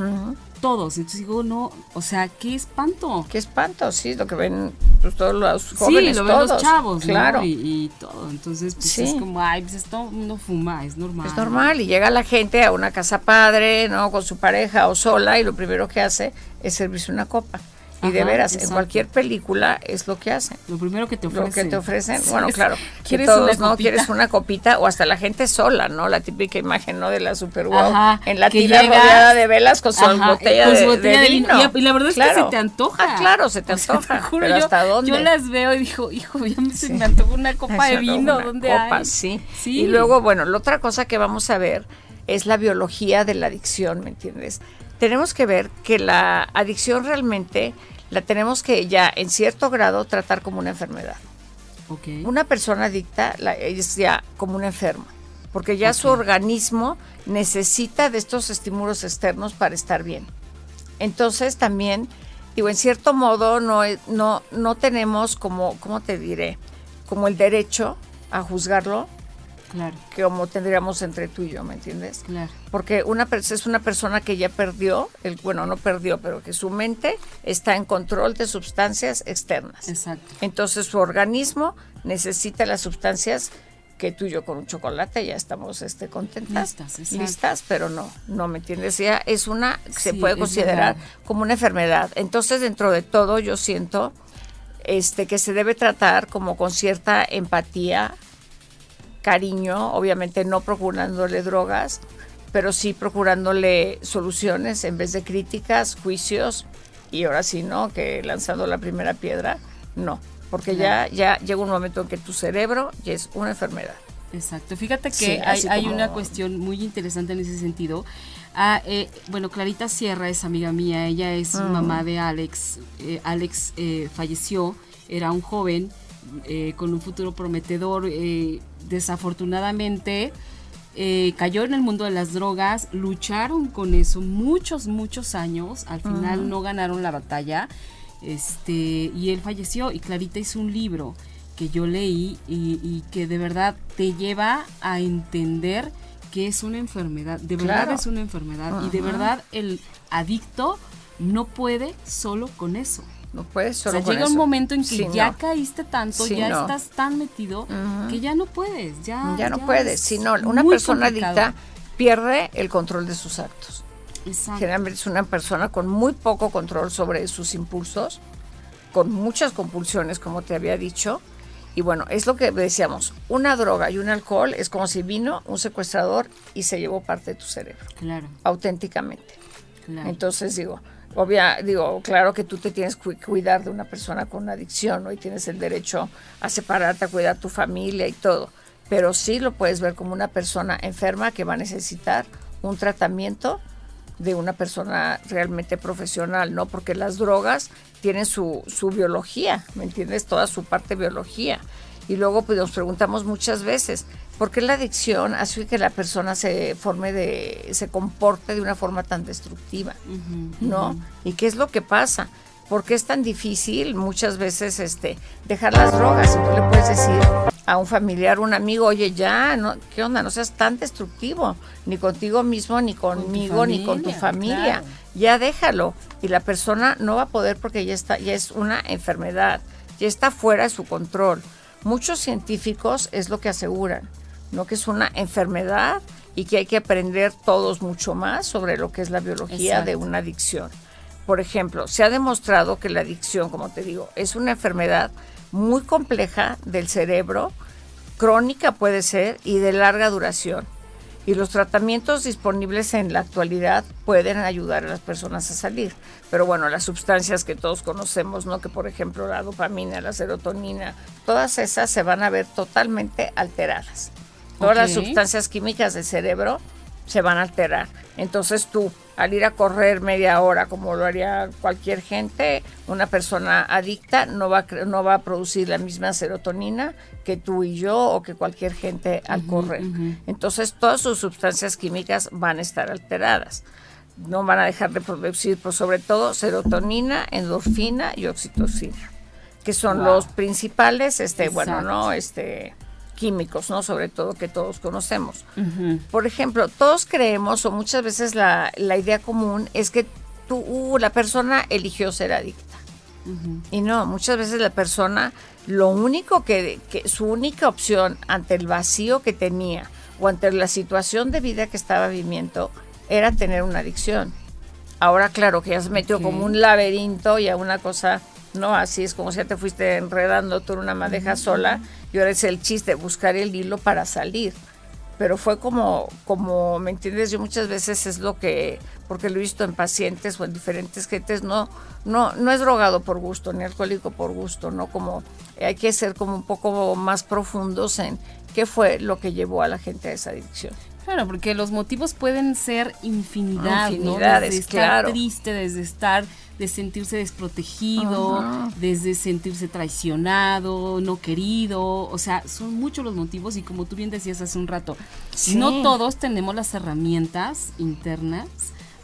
todos. Entonces digo, no, o sea, qué espanto. Qué espanto, sí, lo que ven pues, todos los jóvenes. Sí, lo ven los chavos, claro. Y, todo. Entonces, pues es como, ay, pues esto no fuma, es normal. Es normal. Y llega la gente a una casa padre, ¿no? Con su pareja o sola, y lo primero que hace es servirse una copa. Y de veras, en cualquier película es lo que hacen. Lo primero que te ofrecen. Lo que te ofrecen, bueno, claro. ¿Quieres todos, ¿no? Quieres una copita o hasta la gente sola, ¿no? La típica imagen, ¿no? De la super wow. en la tira rodeada de velas con su botella, de, vino. Y, la verdad es que se te antoja. Ah, claro, se te antoja. pero yo, ¿hasta dónde? Yo las veo y digo, hijo, ya me, se me antoja una copa de vino. ¿Dónde copa, hay? Sí. sí. Y luego, bueno, la otra cosa que vamos a ver es la biología de la adicción, ¿me entiendes? Tenemos que ver que la adicción realmente la tenemos que ya en cierto grado tratar como una enfermedad. Una persona adicta la, es ya como una enferma, porque ya su organismo necesita de estos estímulos externos para estar bien. Entonces también, digo, en cierto modo no, no, no tenemos como, ¿cómo te diré? Como el derecho a juzgarlo Claro. Que como tendríamos entre tú y yo, ¿me entiendes? Claro. Porque una es una persona que ya perdió, el, bueno, no perdió, pero que su mente está en control de sustancias externas. Exacto. Entonces su organismo necesita las sustancias que tú y yo con un chocolate ya estamos este, contentas, listas, listas, pero no, no me entiendes, ya es una, se puede considerar como una enfermedad. Entonces dentro de todo yo siento este, que se debe tratar como con cierta empatía, cariño, obviamente no procurándole drogas, pero sí procurándole soluciones en vez de críticas, juicios y ahora sí, ¿no? Que lanzando la primera piedra, no, porque ya, ya llega un momento en que tu cerebro ya es una enfermedad. Exacto, fíjate que hay, una cuestión muy interesante en ese sentido. Ah, eh, bueno, Clarita Sierra es amiga mía, ella es mamá de Alex. Eh, Alex eh, falleció, era un joven con un futuro prometedor desafortunadamente eh, cayó en el mundo de las drogas, lucharon con eso muchos, muchos años, al final no ganaron la batalla, este, y él falleció y Clarita hizo un libro que yo leí y, que de verdad te lleva a entender que es una enfermedad, de verdad es una enfermedad y de verdad el adicto no puede solo con eso. No puedes solo o sea, llega un momento en que ya caíste tanto, ya estás tan metido que ya no puedes, ya ya no puedes. Si no, una persona adicta pierde el control de sus actos. Exacto. Generalmente es una persona con muy poco control sobre sus impulsos, con muchas compulsiones, como te había dicho. Y bueno, es lo que decíamos, una droga y un alcohol es como si vino un secuestrador y se llevó parte de tu cerebro. Claro. Auténticamente. Claro. Entonces digo, Obvia, digo, claro que tú te tienes que cuidar de una persona con adicción, ¿no? Y tienes el derecho a separarte, a cuidar tu familia y todo. Pero sí lo puedes ver como una persona enferma que va a necesitar un tratamiento de una persona realmente profesional, ¿no? Porque las drogas tienen su, su biología, ¿me entiendes? Toda su parte biología. Y luego pues nos preguntamos muchas veces, ¿por qué la adicción hace que la persona se forme de, se comporte de una forma tan destructiva? ¿No? ¿Y qué es lo que pasa? ¿Por qué es tan difícil muchas veces este, dejar las drogas? Y tú le puedes decir a un familiar, un amigo, oye, ya, no, ¿qué onda? No seas tan destructivo, ni contigo mismo, ni conmigo, ni con tu familia. Ya déjalo. Y la persona no va a poder porque ya está, ya es una enfermedad, ya está fuera de su control. Muchos científicos es lo que aseguran, ¿no? Que es una enfermedad y que hay que aprender todos mucho más sobre lo que es la biología de una adicción. Por ejemplo, se ha demostrado que la adicción, como te digo, es una enfermedad muy compleja del cerebro, crónica puede ser y de larga duración. Y los tratamientos disponibles en la actualidad pueden ayudar a las personas a salir. Pero bueno, las sustancias que todos conocemos, ¿no? Que por ejemplo la dopamina, la serotonina, todas esas se van a ver totalmente alteradas. Todas las sustancias químicas del cerebro se van a alterar. Entonces tú, al ir a correr media hora, como lo haría cualquier gente, una persona adicta no va, no va a producir la misma serotonina que tú y yo o que cualquier gente al correr. Entonces todas sus sustancias químicas van a estar alteradas. No van a dejar de producir, pues, sobre todo serotonina, endorfina y oxitocina, que son los principales, este, bueno, no, este químicos, ¿no? Sobre todo que todos conocemos. Por ejemplo, todos creemos, o muchas veces la, idea común es que tú, uh, la persona eligió ser adicta. Y no, muchas veces la persona, lo único que, que, su única opción ante el vacío que tenía o ante la situación de vida que estaba viviendo era tener una adicción. Ahora, claro, que ya se metió como un laberinto y a una cosa ¿no? Así es como si ya te fuiste enredando tú en una madeja sola y ahora es el chiste, buscar el hilo para salir. Pero fue como, como, ¿me entiendes? Yo muchas veces es lo que, porque lo he visto en pacientes o en diferentes gentes, no, no, no es drogado por gusto, ni alcohólico por gusto, ¿no? Como hay que ser como un poco más profundos en qué fue lo que llevó a la gente a esa adicción. Claro, porque los motivos pueden ser infinidad, Infinidades, Desde estar triste, desde estar de sentirse desprotegido, desde sentirse traicionado, no querido, o sea, son muchos los motivos y como tú bien decías hace un rato, no todos tenemos las herramientas internas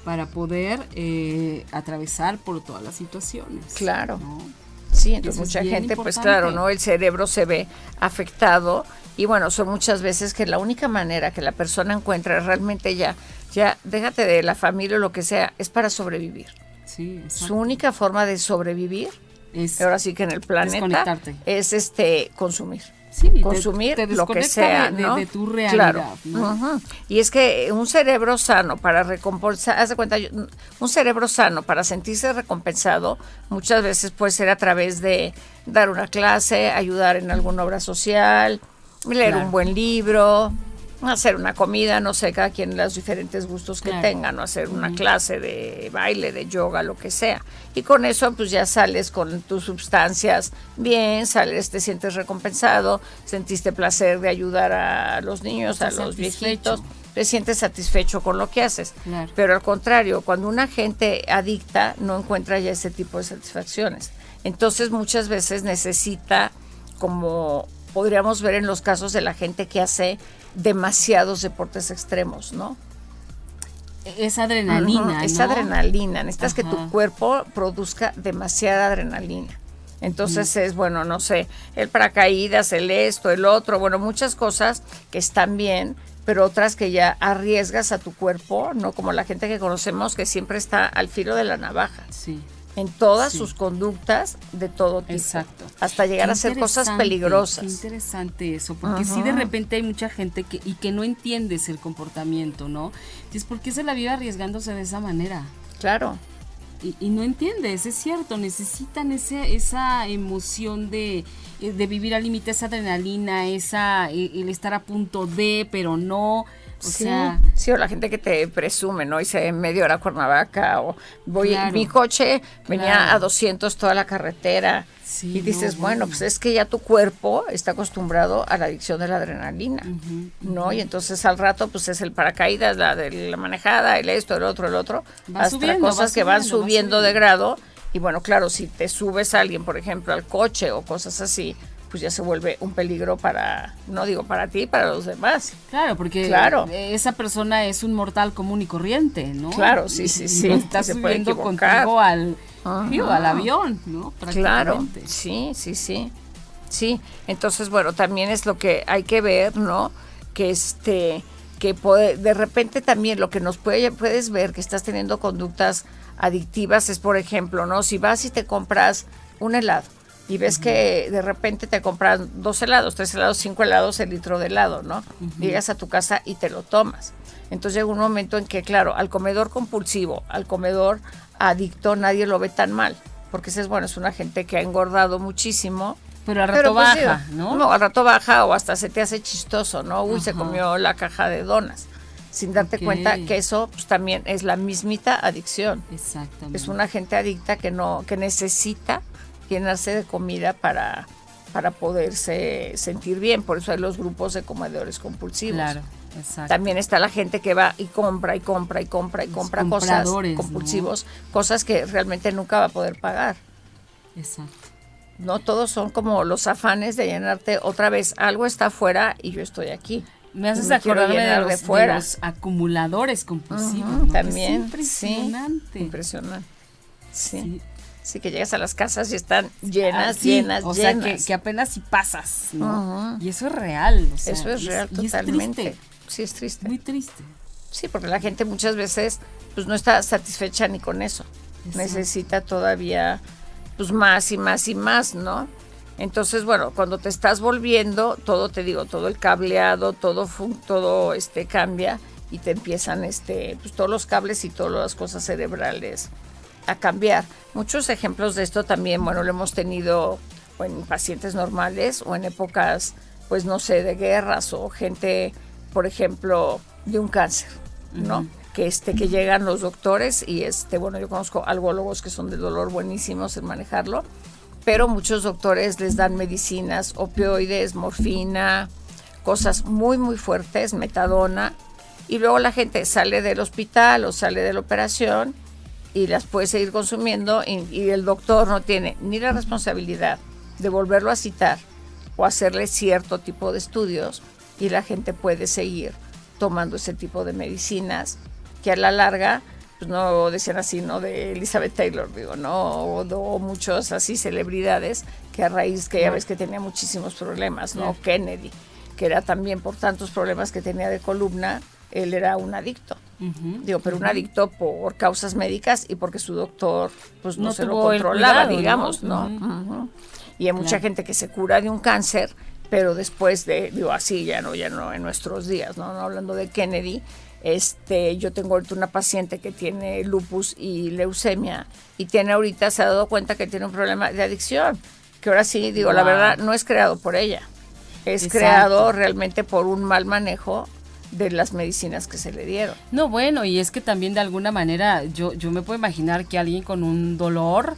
para poder eh, atravesar por todas las situaciones. Claro. Sí, entonces mucha gente, pues claro, ¿no? El cerebro se ve afectado y bueno, son muchas veces que la única manera que la persona encuentra realmente ya, ya, déjate de la familia o lo que sea, es para sobrevivir. Su única forma de sobrevivir, es ahora sí que en el planeta, es este consumir. Consumir lo que sea, de, tu realidad. Y es que un cerebro sano para recompensar, haz de cuenta, un cerebro sano para sentirse recompensado muchas veces puede ser a través de dar una clase, ayudar en alguna obra social, leer un buen libro, hacer una comida, no sé, cada quien los diferentes gustos que tengan, o hacer una clase de baile, de yoga, lo que sea. Y con eso pues ya sales con tus sustancias bien, sales, te sientes recompensado, sentiste placer de ayudar a los niños, a los viejitos, te sientes satisfecho con lo que haces. Pero al contrario, cuando una gente adicta no encuentra ya ese tipo de satisfacciones. Entonces muchas veces necesita como podríamos ver en los casos de la gente que hace demasiados deportes extremos, ¿no? Es adrenalina. Es adrenalina. Necesitas que tu cuerpo produzca demasiada adrenalina. Entonces es, bueno, no sé, el paracaídas, el esto, el otro, bueno, muchas cosas que están bien, pero otras que ya arriesgas a tu cuerpo, ¿no? Como la gente que conocemos que siempre está al filo de la navaja. Sí en todas sus conductas de todo tipo. Exacto. Hasta llegar a hacer cosas peligrosas. Qué interesante eso, porque si de repente hay mucha gente que y que no entiendes el comportamiento, ¿no? Entonces, ¿por qué se la vive arriesgándose de esa manera? Claro. y, no entiendes, es cierto, necesitan ese, esa emoción de, eh, de vivir al límite, esa adrenalina, esa, el estar a punto de, pero no, o sí, sea, sí, o la gente que te presume, ¿no? Hice media hora a Cuernavaca, o voy, mi coche venía a 200 toda la carretera. y dices, bueno, pues es que ya tu cuerpo está acostumbrado a la adicción de la adrenalina, ¿no? Y entonces al rato, pues es el paracaídas, la de la manejada, el esto, el otro, el otro, hasta cosas que van subiendo de grado. Y bueno, claro, si te subes a alguien, por ejemplo, al coche o cosas así, pues ya se vuelve un peligro para, no digo para ti, para los demás. Claro, porque esa persona es un mortal común y corriente, ¿no? Claro, sí, sí, sí. estás subiendo contigo al, al avión, ¿no? Claro, sí, sí, sí. Sí, entonces, bueno, también es lo que hay que ver, ¿no? Que este que puede, de repente también lo que nos puede, puedes ver que estás teniendo conductas adictivas es, por ejemplo, ¿no? Si vas y te compras un helado, y ves que de repente te compras dos helados, tres helados, cinco helados, el litro de helado, ¿no? Llegas a tu casa y te lo tomas. Entonces llega un momento en que, claro, al comedor compulsivo, al comedor adicto, nadie lo ve tan mal, porque ese es bueno, es una gente que ha engordado muchísimo. Pero al rato pues, baja, ¿no? No, al rato baja o hasta se te hace chistoso, ¿no? Uy, se comió la caja de donas sin darte cuenta que eso pues, también es la mismita adicción. Exactamente. Es una gente adicta que no que necesita llenarse de comida para, para poderse sentir bien. Por eso hay los grupos de comedores compulsivos. Claro, exacto. También está la gente que va y compra y compra y compra y compra cosas compulsivos, cosas que realmente nunca va a poder pagar. Exacto. No todos son como los afanes de llenarte otra vez. Algo está afuera y yo estoy aquí. Me haces acordarme de los, de, fuera. acumuladores compulsivos. También. impresionante. impresionante. sí. Sí, que llegas a las casas y están llenas, ah, llenas, o sea, que, apenas si pasas, ¿no? Y eso es real. eso es real totalmente. Es sí, es triste. Muy triste. Sí, porque la gente muchas veces pues no está satisfecha ni con eso. Necesita todavía pues más y más y más, ¿no? Entonces, bueno, cuando te estás volviendo, todo te digo, todo el cableado, todo todo este cambia y te empiezan este pues todos los cables y todas las cosas cerebrales a cambiar. Muchos ejemplos de esto también, bueno, lo hemos tenido en pacientes normales o en épocas, pues no sé, de guerras o gente, por ejemplo, de un cáncer, ¿no? Que, este, que llegan los doctores y este, bueno, yo conozco algólogos que son de dolor buenísimos en manejarlo, pero muchos doctores les dan medicinas, opioides, morfina, cosas muy, muy fuertes, metadona, y luego la gente sale del hospital o sale de la operación y las puede seguir consumiendo y, el doctor no tiene ni la responsabilidad de volverlo a citar o hacerle cierto tipo de estudios y la gente puede seguir tomando ese tipo de medicinas que a la larga pues no decían así no de Elizabeth Taylor digo no o, muchos así celebridades que a raíz que ya ves que tenía muchísimos problemas no Kennedy que era también por tantos problemas que tenía de columna él era un adicto. Digo, pero un adicto por causas médicas y porque su doctor pues no, se lo controlaba, digamos, ¿no? Y hay mucha gente que se cura de un cáncer, pero después de, digo, así ya no, ya no en nuestros días, ¿no? Hablando de Kennedy, este, yo tengo ahorita una paciente que tiene lupus y leucemia y tiene ahorita, se ha dado cuenta que tiene un problema de adicción, que ahora sí, digo, la verdad, no es creado por ella, es creado realmente por un mal manejo de las medicinas que se le dieron. No, bueno, y es que también de alguna manera yo, yo me puedo imaginar que alguien con un dolor,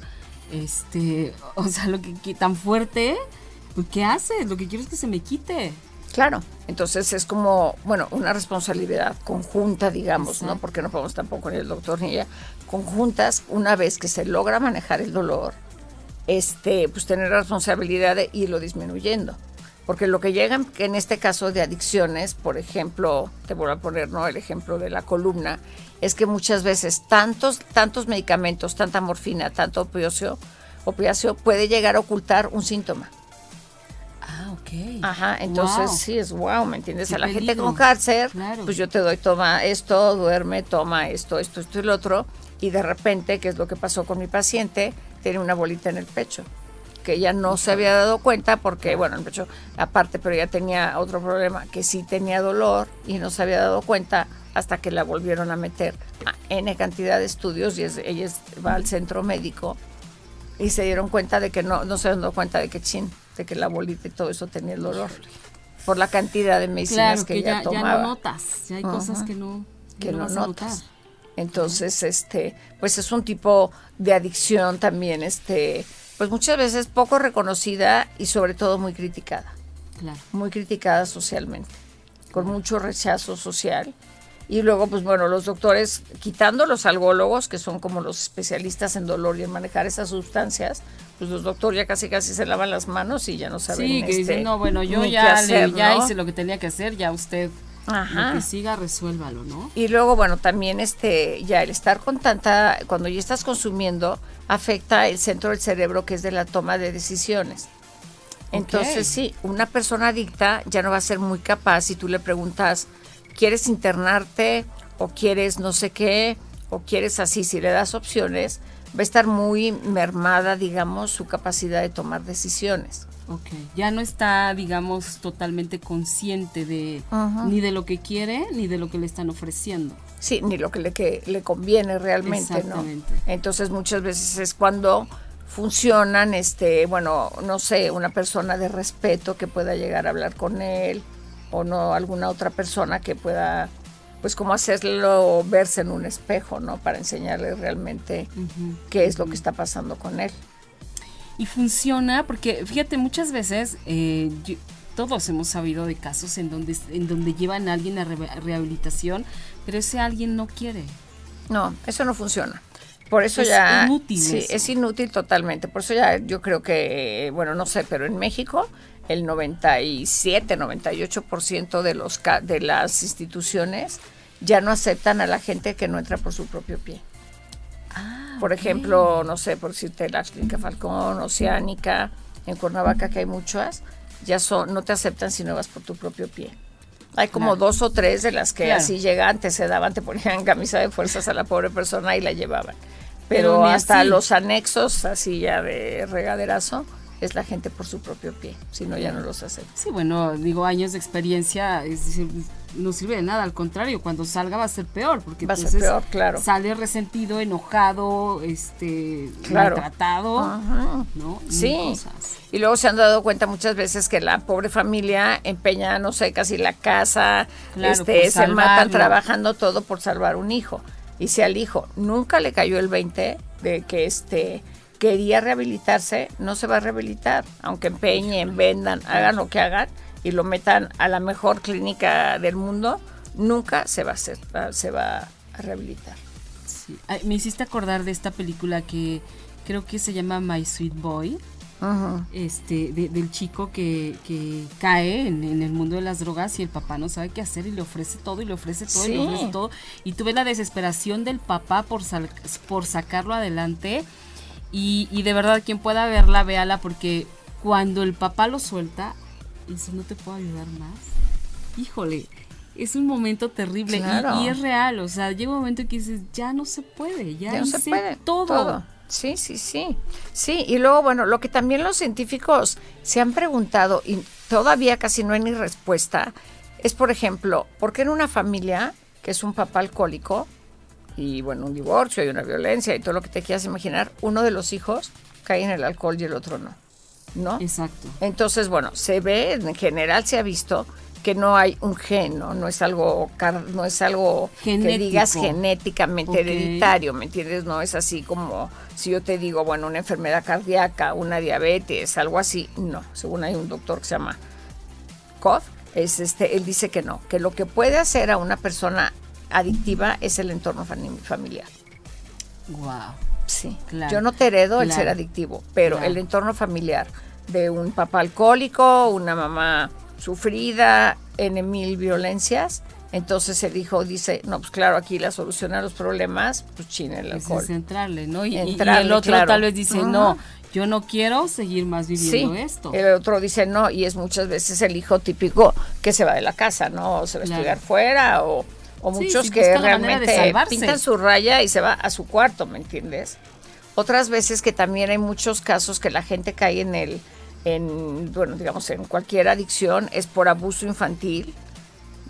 este, o sea, lo que, tan fuerte, pues, ¿qué hace? Lo que quiero es que se me quite. Claro, entonces es como, bueno, una responsabilidad conjunta, digamos, ¿no? Porque no podemos tampoco ni el doctor ni ella, conjuntas, una vez que se logra manejar el dolor, este, pues tener la responsabilidad de irlo disminuyendo. Porque lo que llegan, en este caso de adicciones, por ejemplo, te voy a poner ¿no? el ejemplo de la columna, es que muchas veces tantos, tantos medicamentos, tanta morfina, tanto opiáceo, opiáceo puede llegar a ocultar un síntoma. Ah, ok. Ajá, entonces sí es wow, ¿me entiendes? a la gente con cáncer, pues yo te doy, toma esto, duerme, toma esto, esto, esto y lo otro, y de repente, ¿qué es lo que pasó con mi paciente? Tiene una bolita en el pecho que ella no se había dado cuenta porque, bueno, el pecho aparte, pero ya tenía otro problema, que sí tenía dolor y no se había dado cuenta hasta que la volvieron a meter a N cantidad de estudios y ella va al centro médico y se dieron cuenta de que no, no se dieron cuenta de que chin, de que la bolita y todo eso tenía el dolor por la cantidad de medicinas que, ella tomaba. Ya no notas, ya hay cosas que no, que no, notas. Entonces, este, pues es un tipo de adicción también, este, pues muchas veces poco reconocida y sobre todo muy criticada. Claro. Muy criticada socialmente, con mucho rechazo social. Y luego, pues bueno, los doctores, quitando los algólogos, que son como los especialistas en dolor y en manejar esas sustancias, pues los doctores ya casi casi se lavan las manos y ya no saben. Sí, que dicen, este, no, bueno, yo ya, ya hice lo que tenía que hacer, ya usted Ajá. lo que siga, resuélvalo, ¿no? Y luego, bueno, también este, ya el estar con tanta, cuando ya estás consumiendo, afecta el centro del cerebro que es de la toma de decisiones. Entonces, sí, una persona adicta ya no va a ser muy capaz si tú le preguntas, ¿quieres internarte o quieres no sé qué o quieres así? Si le das opciones, va a estar muy mermada, digamos, su capacidad de tomar decisiones. Ok, ya no está, digamos, totalmente consciente de ni de lo que quiere ni de lo que le están ofreciendo. Sí, ni lo que le, que le conviene realmente, ¿no? Entonces muchas veces es cuando funcionan, este, bueno, no sé, una persona de respeto que pueda llegar a hablar con él o no alguna otra persona que pueda pues como hacerlo verse en un espejo, ¿no? Para enseñarle realmente qué es lo que está pasando con él. Y funciona porque, fíjate, muchas veces eh, todos hemos sabido de casos en donde, en donde llevan a alguien a rehabilitación, pero ese alguien no quiere. No, eso no funciona. Por eso ya... Es inútil. Sí, es inútil totalmente. Por eso ya yo creo que, bueno, no sé, pero en México el 97, 98% de, los, de las instituciones ya no aceptan a la gente que no entra por su propio pie. Por ejemplo, no sé, por decirte la Clínica Falcón, Oceánica, en Cuernavaca que hay muchas, ya son, no te aceptan si no vas por tu propio pie. Hay como dos o tres de las que así llegan, te se daban, te ponían camisa de fuerzas a la pobre persona y la llevaban. Pero, hasta los anexos, así ya de regaderazo, es la gente por su propio pie, si no ya no los hace. Sí, bueno, digo, años de experiencia, es decir, no sirve de nada, al contrario, cuando salga va a ser peor, porque va a ser peor, claro. sale resentido, enojado, este, claro. maltratado, ¿no? Sí. Y luego se han dado cuenta muchas veces que la pobre familia empeña, no sé, casi la casa, este, se matan trabajando todo por salvar un hijo. Y si al hijo nunca le cayó el 20 de que este quería rehabilitarse, no se va a rehabilitar, aunque empeñen, vendan, hagan lo que hagan y lo metan a la mejor clínica del mundo, nunca se va a hacer, se va a rehabilitar. Me hiciste acordar de esta película que creo que se llama My Sweet Boy. Este, del chico que, que cae en, el mundo de las drogas y el papá no sabe qué hacer y le ofrece todo y le ofrece todo y le ofrece todo. Y tuve la desesperación del papá por, por sacarlo adelante. Y, y de verdad, quien pueda verla, véala, porque cuando el papá lo suelta, si no te puedo ayudar más. Híjole, es un momento terrible y, es real, o sea, llega un momento que dices, ya no se puede, ya, no se puede todo. Sí, sí, sí. Sí, y luego, bueno, lo que también los científicos se han preguntado y todavía casi no hay ni respuesta, es, por ejemplo, ¿por qué en una familia que es un papá alcohólico y, bueno, un divorcio y una violencia y todo lo que te quieras imaginar, uno de los hijos cae en el alcohol y el otro no? ¿no? Exacto. Entonces, bueno, se ve, en general se ha visto que no hay un gen, ¿no? No es algo, no es algo que digas genéticamente hereditario, ¿me entiendes? No es así como si yo te digo, bueno, una enfermedad cardíaca, una diabetes, algo así. No, según hay un doctor que se llama Koth, es este, él dice que no, que lo que puede hacer a una persona adictiva es el entorno familiar. Wow. Sí, claro. Yo no te heredo el ser adictivo, pero el entorno familiar de un papá alcohólico, una mamá sufrida, en mil violencias, entonces el hijo dice, no, pues claro, aquí la solución a los problemas, pues china el alcohol. Es centrarle, ¿no? Y, el otro tal vez dice, no, yo no quiero seguir más viviendo esto. El otro dice no, y es muchas veces el hijo típico que se va de la casa, ¿no? O se va a estudiar fuera, o o muchos que realmente pintan su raya y se va a su cuarto, ¿me entiendes? Otras veces que también hay muchos casos que la gente cae en el, en, bueno, digamos, en cualquier adicción, es por abuso infantil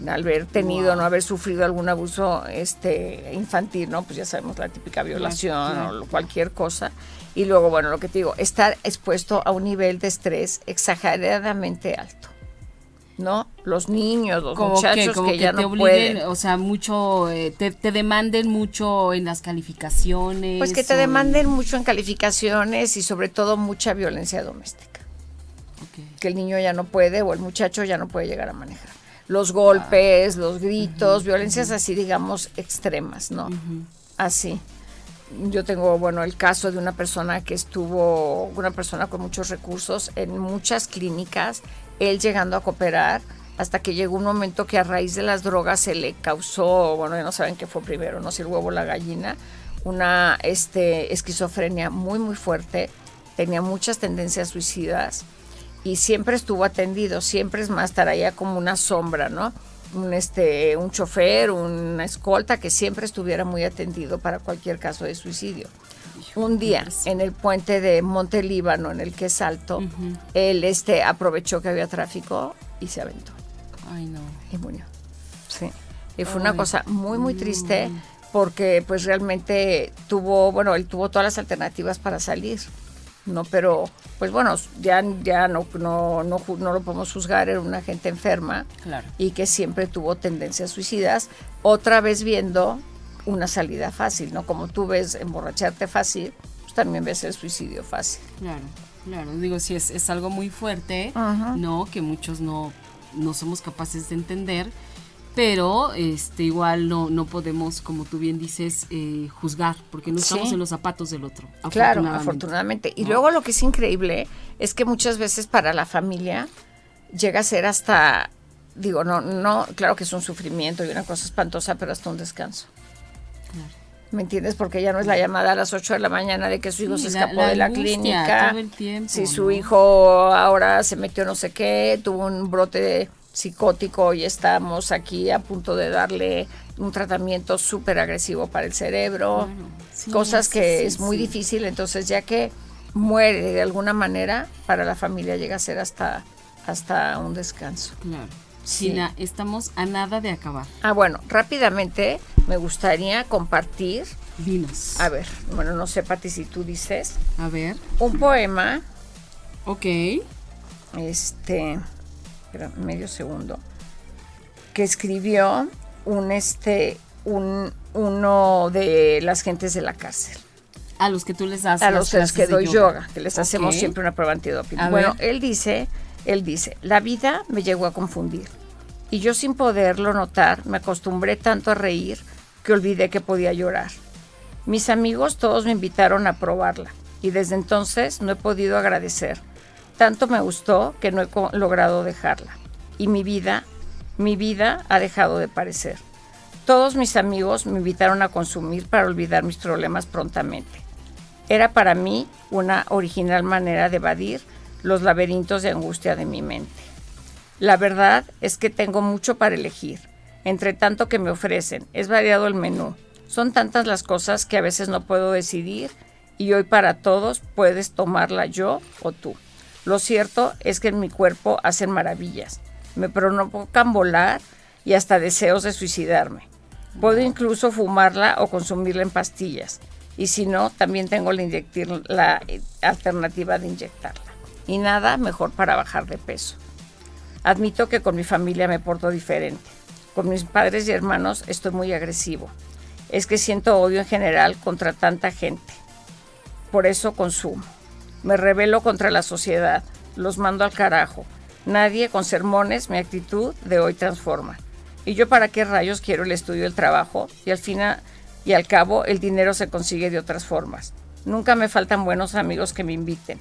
al haber tenido, no haber sufrido algún abuso este infantil, ¿no? Pues ya sabemos la típica violación o cualquier cosa. Y luego, bueno, lo que te digo, estar expuesto a un nivel de estrés exageradamente alto. ¿No? Los niños, los muchachos que, ya no pueden. O sea, mucho, eh, te, demanden mucho en las calificaciones. Pues que te demanden mucho en calificaciones y sobre todo mucha violencia doméstica. Que el niño ya no puede o el muchacho ya no puede llegar a manejar. Los golpes, los gritos, violencias así, digamos, extremas, ¿no? Así. Yo tengo, bueno, el caso de una persona que estuvo, una persona con muchos recursos en muchas clínicas él llegando a cooperar hasta que llegó un momento que a raíz de las drogas se le causó, bueno, ya no saben qué fue primero, no el huevo o la gallina, una este, esquizofrenia muy, muy fuerte, tenía muchas tendencias suicidas y siempre estuvo atendido, siempre es más, estaría como una sombra, ¿no? Un, este, un chofer, una escolta que siempre estuviera muy atendido para cualquier caso de suicidio un día en el puente de Monte Líbano, en el que es alto, él este, aprovechó que había tráfico y se aventó. Ay, no. Y murió. Sí. Y fue una cosa muy, muy triste porque pues realmente tuvo, bueno, él tuvo todas las alternativas para salir. ¿No? Pero, pues bueno, ya, ya no, no, no, no lo podemos juzgar, era una gente enferma y que siempre tuvo tendencias suicidas, otra vez viendo una salida fácil, ¿no? Como tú ves emborracharte fácil, pues también ves el suicidio fácil. Claro, claro. Digo, si es, es algo muy fuerte, ¿no? Que muchos no, no somos capaces de entender, pero este igual no, no podemos, como tú bien dices, eh, juzgar, porque no estamos en los zapatos del otro. Claro, afortunadamente. Y luego lo que es increíble es que muchas veces para la familia llega a ser hasta, digo, no, no, claro que es un sufrimiento y una cosa espantosa, pero hasta un descanso. ¿Me entiendes? Porque ya no es la llamada a las 8 de la mañana de que su hijo se escapó de la clínica. si su hijo ahora se metió no sé qué, tuvo un brote psicótico y estamos aquí a punto de darle un tratamiento súper agresivo para el cerebro. cosas que es muy difícil. Entonces, ya que muere de alguna manera, para la familia llega a ser hasta, hasta un descanso. Claro. Sí. estamos a nada de acabar. Ah, bueno, rápidamente me gustaría compartir. Dinos. A ver, bueno, no sé, Pati, si tú dices. A ver. Un poema. Ok. Este. Espera, medio segundo. Que escribió un este. Un, uno de las gentes de la cárcel. A los que tú les das. A los que doy yoga. que les hacemos siempre una prueba antidoping. Bueno, él dice, él dice, la vida me llegó a confundir. Y yo sin poderlo notar, me acostumbré tanto a reír que olvidé que podía llorar. Mis amigos todos me invitaron a probarla y desde entonces no he podido agradecer. Tanto me gustó que no he logrado dejarla. Y mi vida, mi vida ha dejado de parecer. Todos mis amigos me invitaron a consumir para olvidar mis problemas prontamente. Era para mí una original manera de evadir los laberintos de angustia de mi mente. La verdad es que tengo mucho para elegir entre tanto que me ofrecen. Es variado el menú. Son tantas las cosas que a veces no puedo decidir y hoy para todos puedes tomarla yo o tú. Lo cierto es que en mi cuerpo hacen maravillas. Me provocan volar y hasta deseos de suicidarme. Puedo incluso fumarla o consumirla en pastillas. Y si no, también tengo la, la alternativa de inyectarla. Y nada mejor para bajar de peso. Admito que con mi familia me porto diferente. Con mis padres y hermanos estoy muy agresivo. Es que siento odio en general contra tanta gente. Por eso consumo. Me rebelo contra la sociedad. Los mando al carajo. Nadie con sermones mi actitud de hoy transforma. ¿Y yo para qué rayos quiero el estudio y el trabajo? Y al final y al cabo el dinero se consigue de otras formas. Nunca me faltan buenos amigos que me inviten.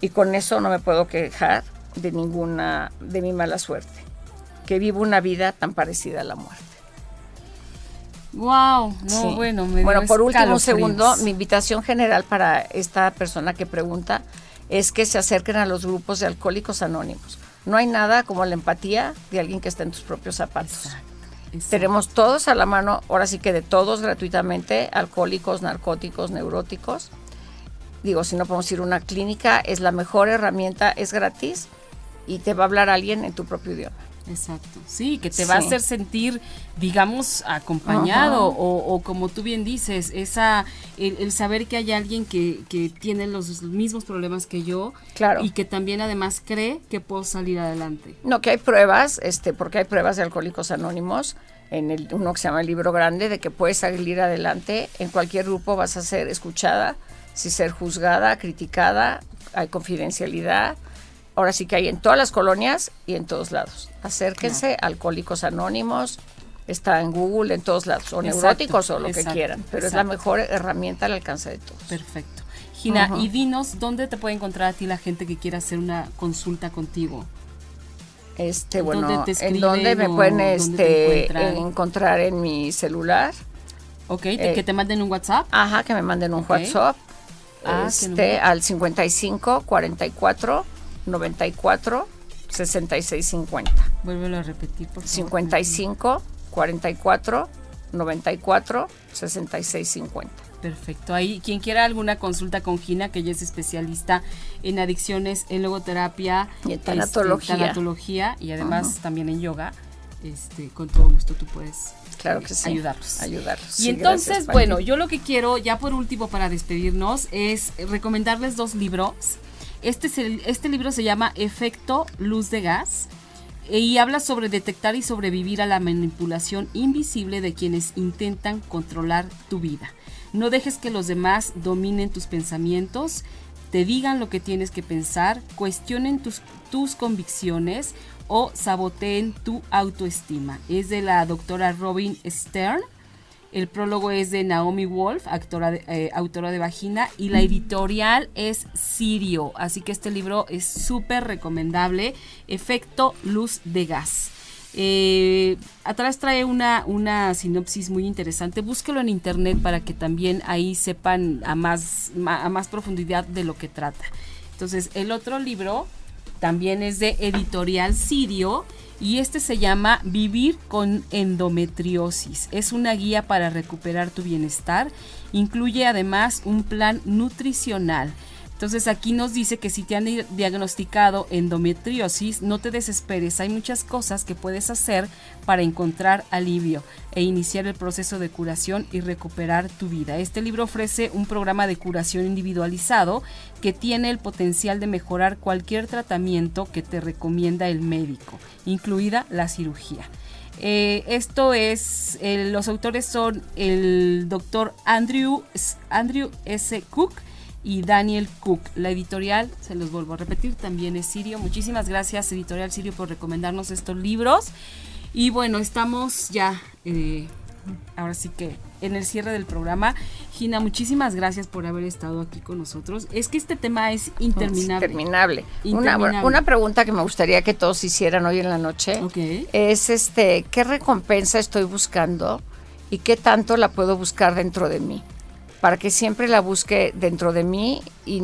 Y con eso no me puedo quejar de ninguna de mi mala suerte que vivo una vida tan parecida a la muerte. Wow, no, bueno, me Bueno, por último segundo, mi invitación general para esta persona que pregunta es que se acerquen a los grupos de alcohólicos anónimos. No hay nada como la empatía de alguien que está en tus propios zapatos. Tenemos todos a la mano, ahora sí que de todos gratuitamente, alcohólicos, narcóticos, neuróticos. Digo, si no podemos ir a una clínica, es la mejor herramienta, es gratis y te va a hablar alguien en tu propio idioma. Exacto, sí, que te va a hacer sentir, digamos, acompañado o, como tú bien dices, esa el, saber que hay alguien que, que, tiene los mismos problemas que yo claro. y que también además cree que puedo salir adelante. No, que hay pruebas, este, porque hay pruebas de alcohólicos anónimos en el, uno que se llama el libro grande, de que puedes salir adelante, en cualquier grupo vas a ser escuchada, si ser juzgada, criticada, hay confidencialidad, ahora sí que hay en todas las colonias y en todos lados. Acérquense, Alcohólicos Anónimos, está en Google, en todos lados, o neuróticos o lo que quieran, pero es la mejor herramienta al alcance de todos. Perfecto. Gina, y dinos, ¿dónde te puede encontrar a ti la gente que quiera hacer una consulta contigo? Este, bueno, ¿en dónde me pueden este, encontrar en mi celular? Ok, que eh, te manden un WhatsApp. Ajá, que me manden un WhatsApp. Ah, este, al 55 44 94 66 50. Vuélvelo a repetir, por favor. 55 44 94 66 50. Perfecto. Ahí, quien quiera alguna consulta con Gina, que ella es especialista en adicciones, en logoterapia, y en tanatología, este, y además también en yoga, este, con todo gusto tú puedes claro que sí. ayudarlos. ayudarlos. Y entonces, bueno, yo lo que quiero, ya por último, para despedirnos, es recomendarles dos libros. Este, es el, este libro se llama Efecto Luz de Gas y habla sobre detectar y sobrevivir a la manipulación invisible de quienes intentan controlar tu vida. No dejes que los demás dominen tus pensamientos, te digan lo que tienes que pensar, cuestionen tus, tus convicciones o saboteen tu autoestima. Es de la doctora Robin Stern. El prólogo es de Naomi Wolf, eh, autora de Vagina, y la editorial es Sirio. Así que este libro es súper recomendable. Efecto luz de gas. Eh, atrás trae una, una sinopsis muy interesante. Búsquelo en internet para que también ahí sepan a más, a más profundidad de lo que trata. Entonces, el otro libro también es de editorial Sirio y este se llama Vivir con endometriosis. Es una guía para recuperar tu bienestar. Incluye además un plan nutricional entonces aquí nos dice que si te han diagnosticado endometriosis, no te desesperes, hay muchas cosas que puedes hacer para encontrar alivio e iniciar el proceso de curación y recuperar tu vida. Este libro ofrece un programa de curación individualizado que tiene el potencial de mejorar cualquier tratamiento que te recomienda el médico, incluida la cirugía. Eh, esto es, los autores son el doctor Andrew, Andrew S. Cook, y Daniel Cook. La editorial, se los vuelvo a repetir, también es Sirio. Muchísimas gracias, Editorial Sirio, por recomendarnos estos libros. Y bueno, estamos ya, eh, ahora sí que en el cierre del programa. Gina, muchísimas gracias por haber estado aquí con nosotros. Es que este tema es interminable. interminable. Una, pregunta que me gustaría que todos hicieran hoy en la noche es este, ¿qué recompensa estoy buscando y qué tanto la puedo buscar dentro de mí? para que siempre la busque dentro de mí y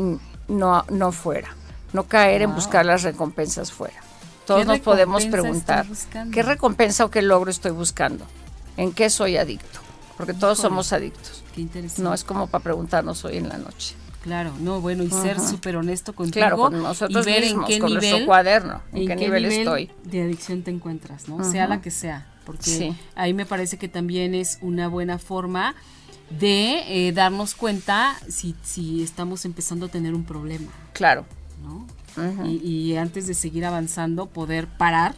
no, no fuera, no caer en buscar las recompensas fuera. Todos nos podemos preguntar, ¿qué recompensa o qué logro estoy buscando? ¿En qué soy adicto? Porque todos somos adictos. Qué interesante. No es como para preguntarnos hoy en la noche. Claro, no, bueno, y ser súper honesto contigo. Claro, con nosotros y ver en qué nivel, cuaderno, en, qué, nivel, estoy. De adicción te encuentras, ¿no? Sea la que sea, porque ahí me parece que también es una buena forma de eh, darnos cuenta si, si estamos empezando a tener un problema. Claro. ¿no? y, antes de seguir avanzando, poder parar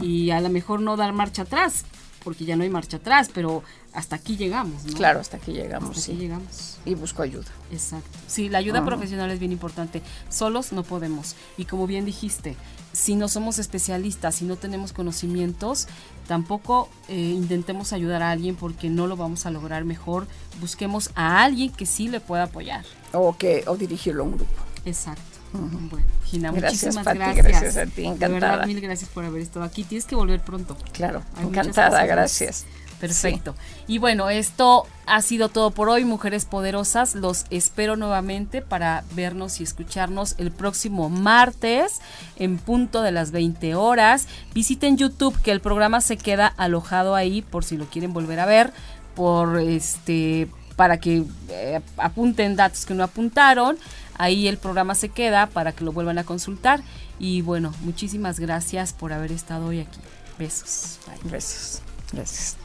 y, a lo mejor no dar marcha atrás, porque ya no hay marcha atrás, pero hasta aquí llegamos, ¿no? Claro, hasta aquí llegamos. Hasta aquí llegamos. Y busco ayuda. Exacto. Sí, la ayuda profesional es bien importante. Solos no podemos. Y como bien dijiste, si no somos especialistas, si no tenemos conocimientos, tampoco eh, intentemos ayudar a alguien porque no lo vamos a lograr mejor. Busquemos a alguien que sí le pueda apoyar. O que o dirigirlo a un grupo. Exacto. Bueno, Gina, gracias, muchísimas gracias. Gracias a ti, encantada. De verdad, mil gracias por haber estado aquí. Tienes que volver pronto. Claro, encantada, gracias. Perfecto. Y bueno, esto ha sido todo por hoy, mujeres poderosas. Los espero nuevamente para vernos y escucharnos el próximo martes en punto de las 20 horas. Visiten YouTube que el programa se queda alojado ahí por si lo quieren volver a ver, por este para que eh, apunten datos que no apuntaron. Ahí el programa se queda para que lo vuelvan a consultar. Y bueno, muchísimas gracias por haber estado hoy aquí. Besos. Besos. Gracias.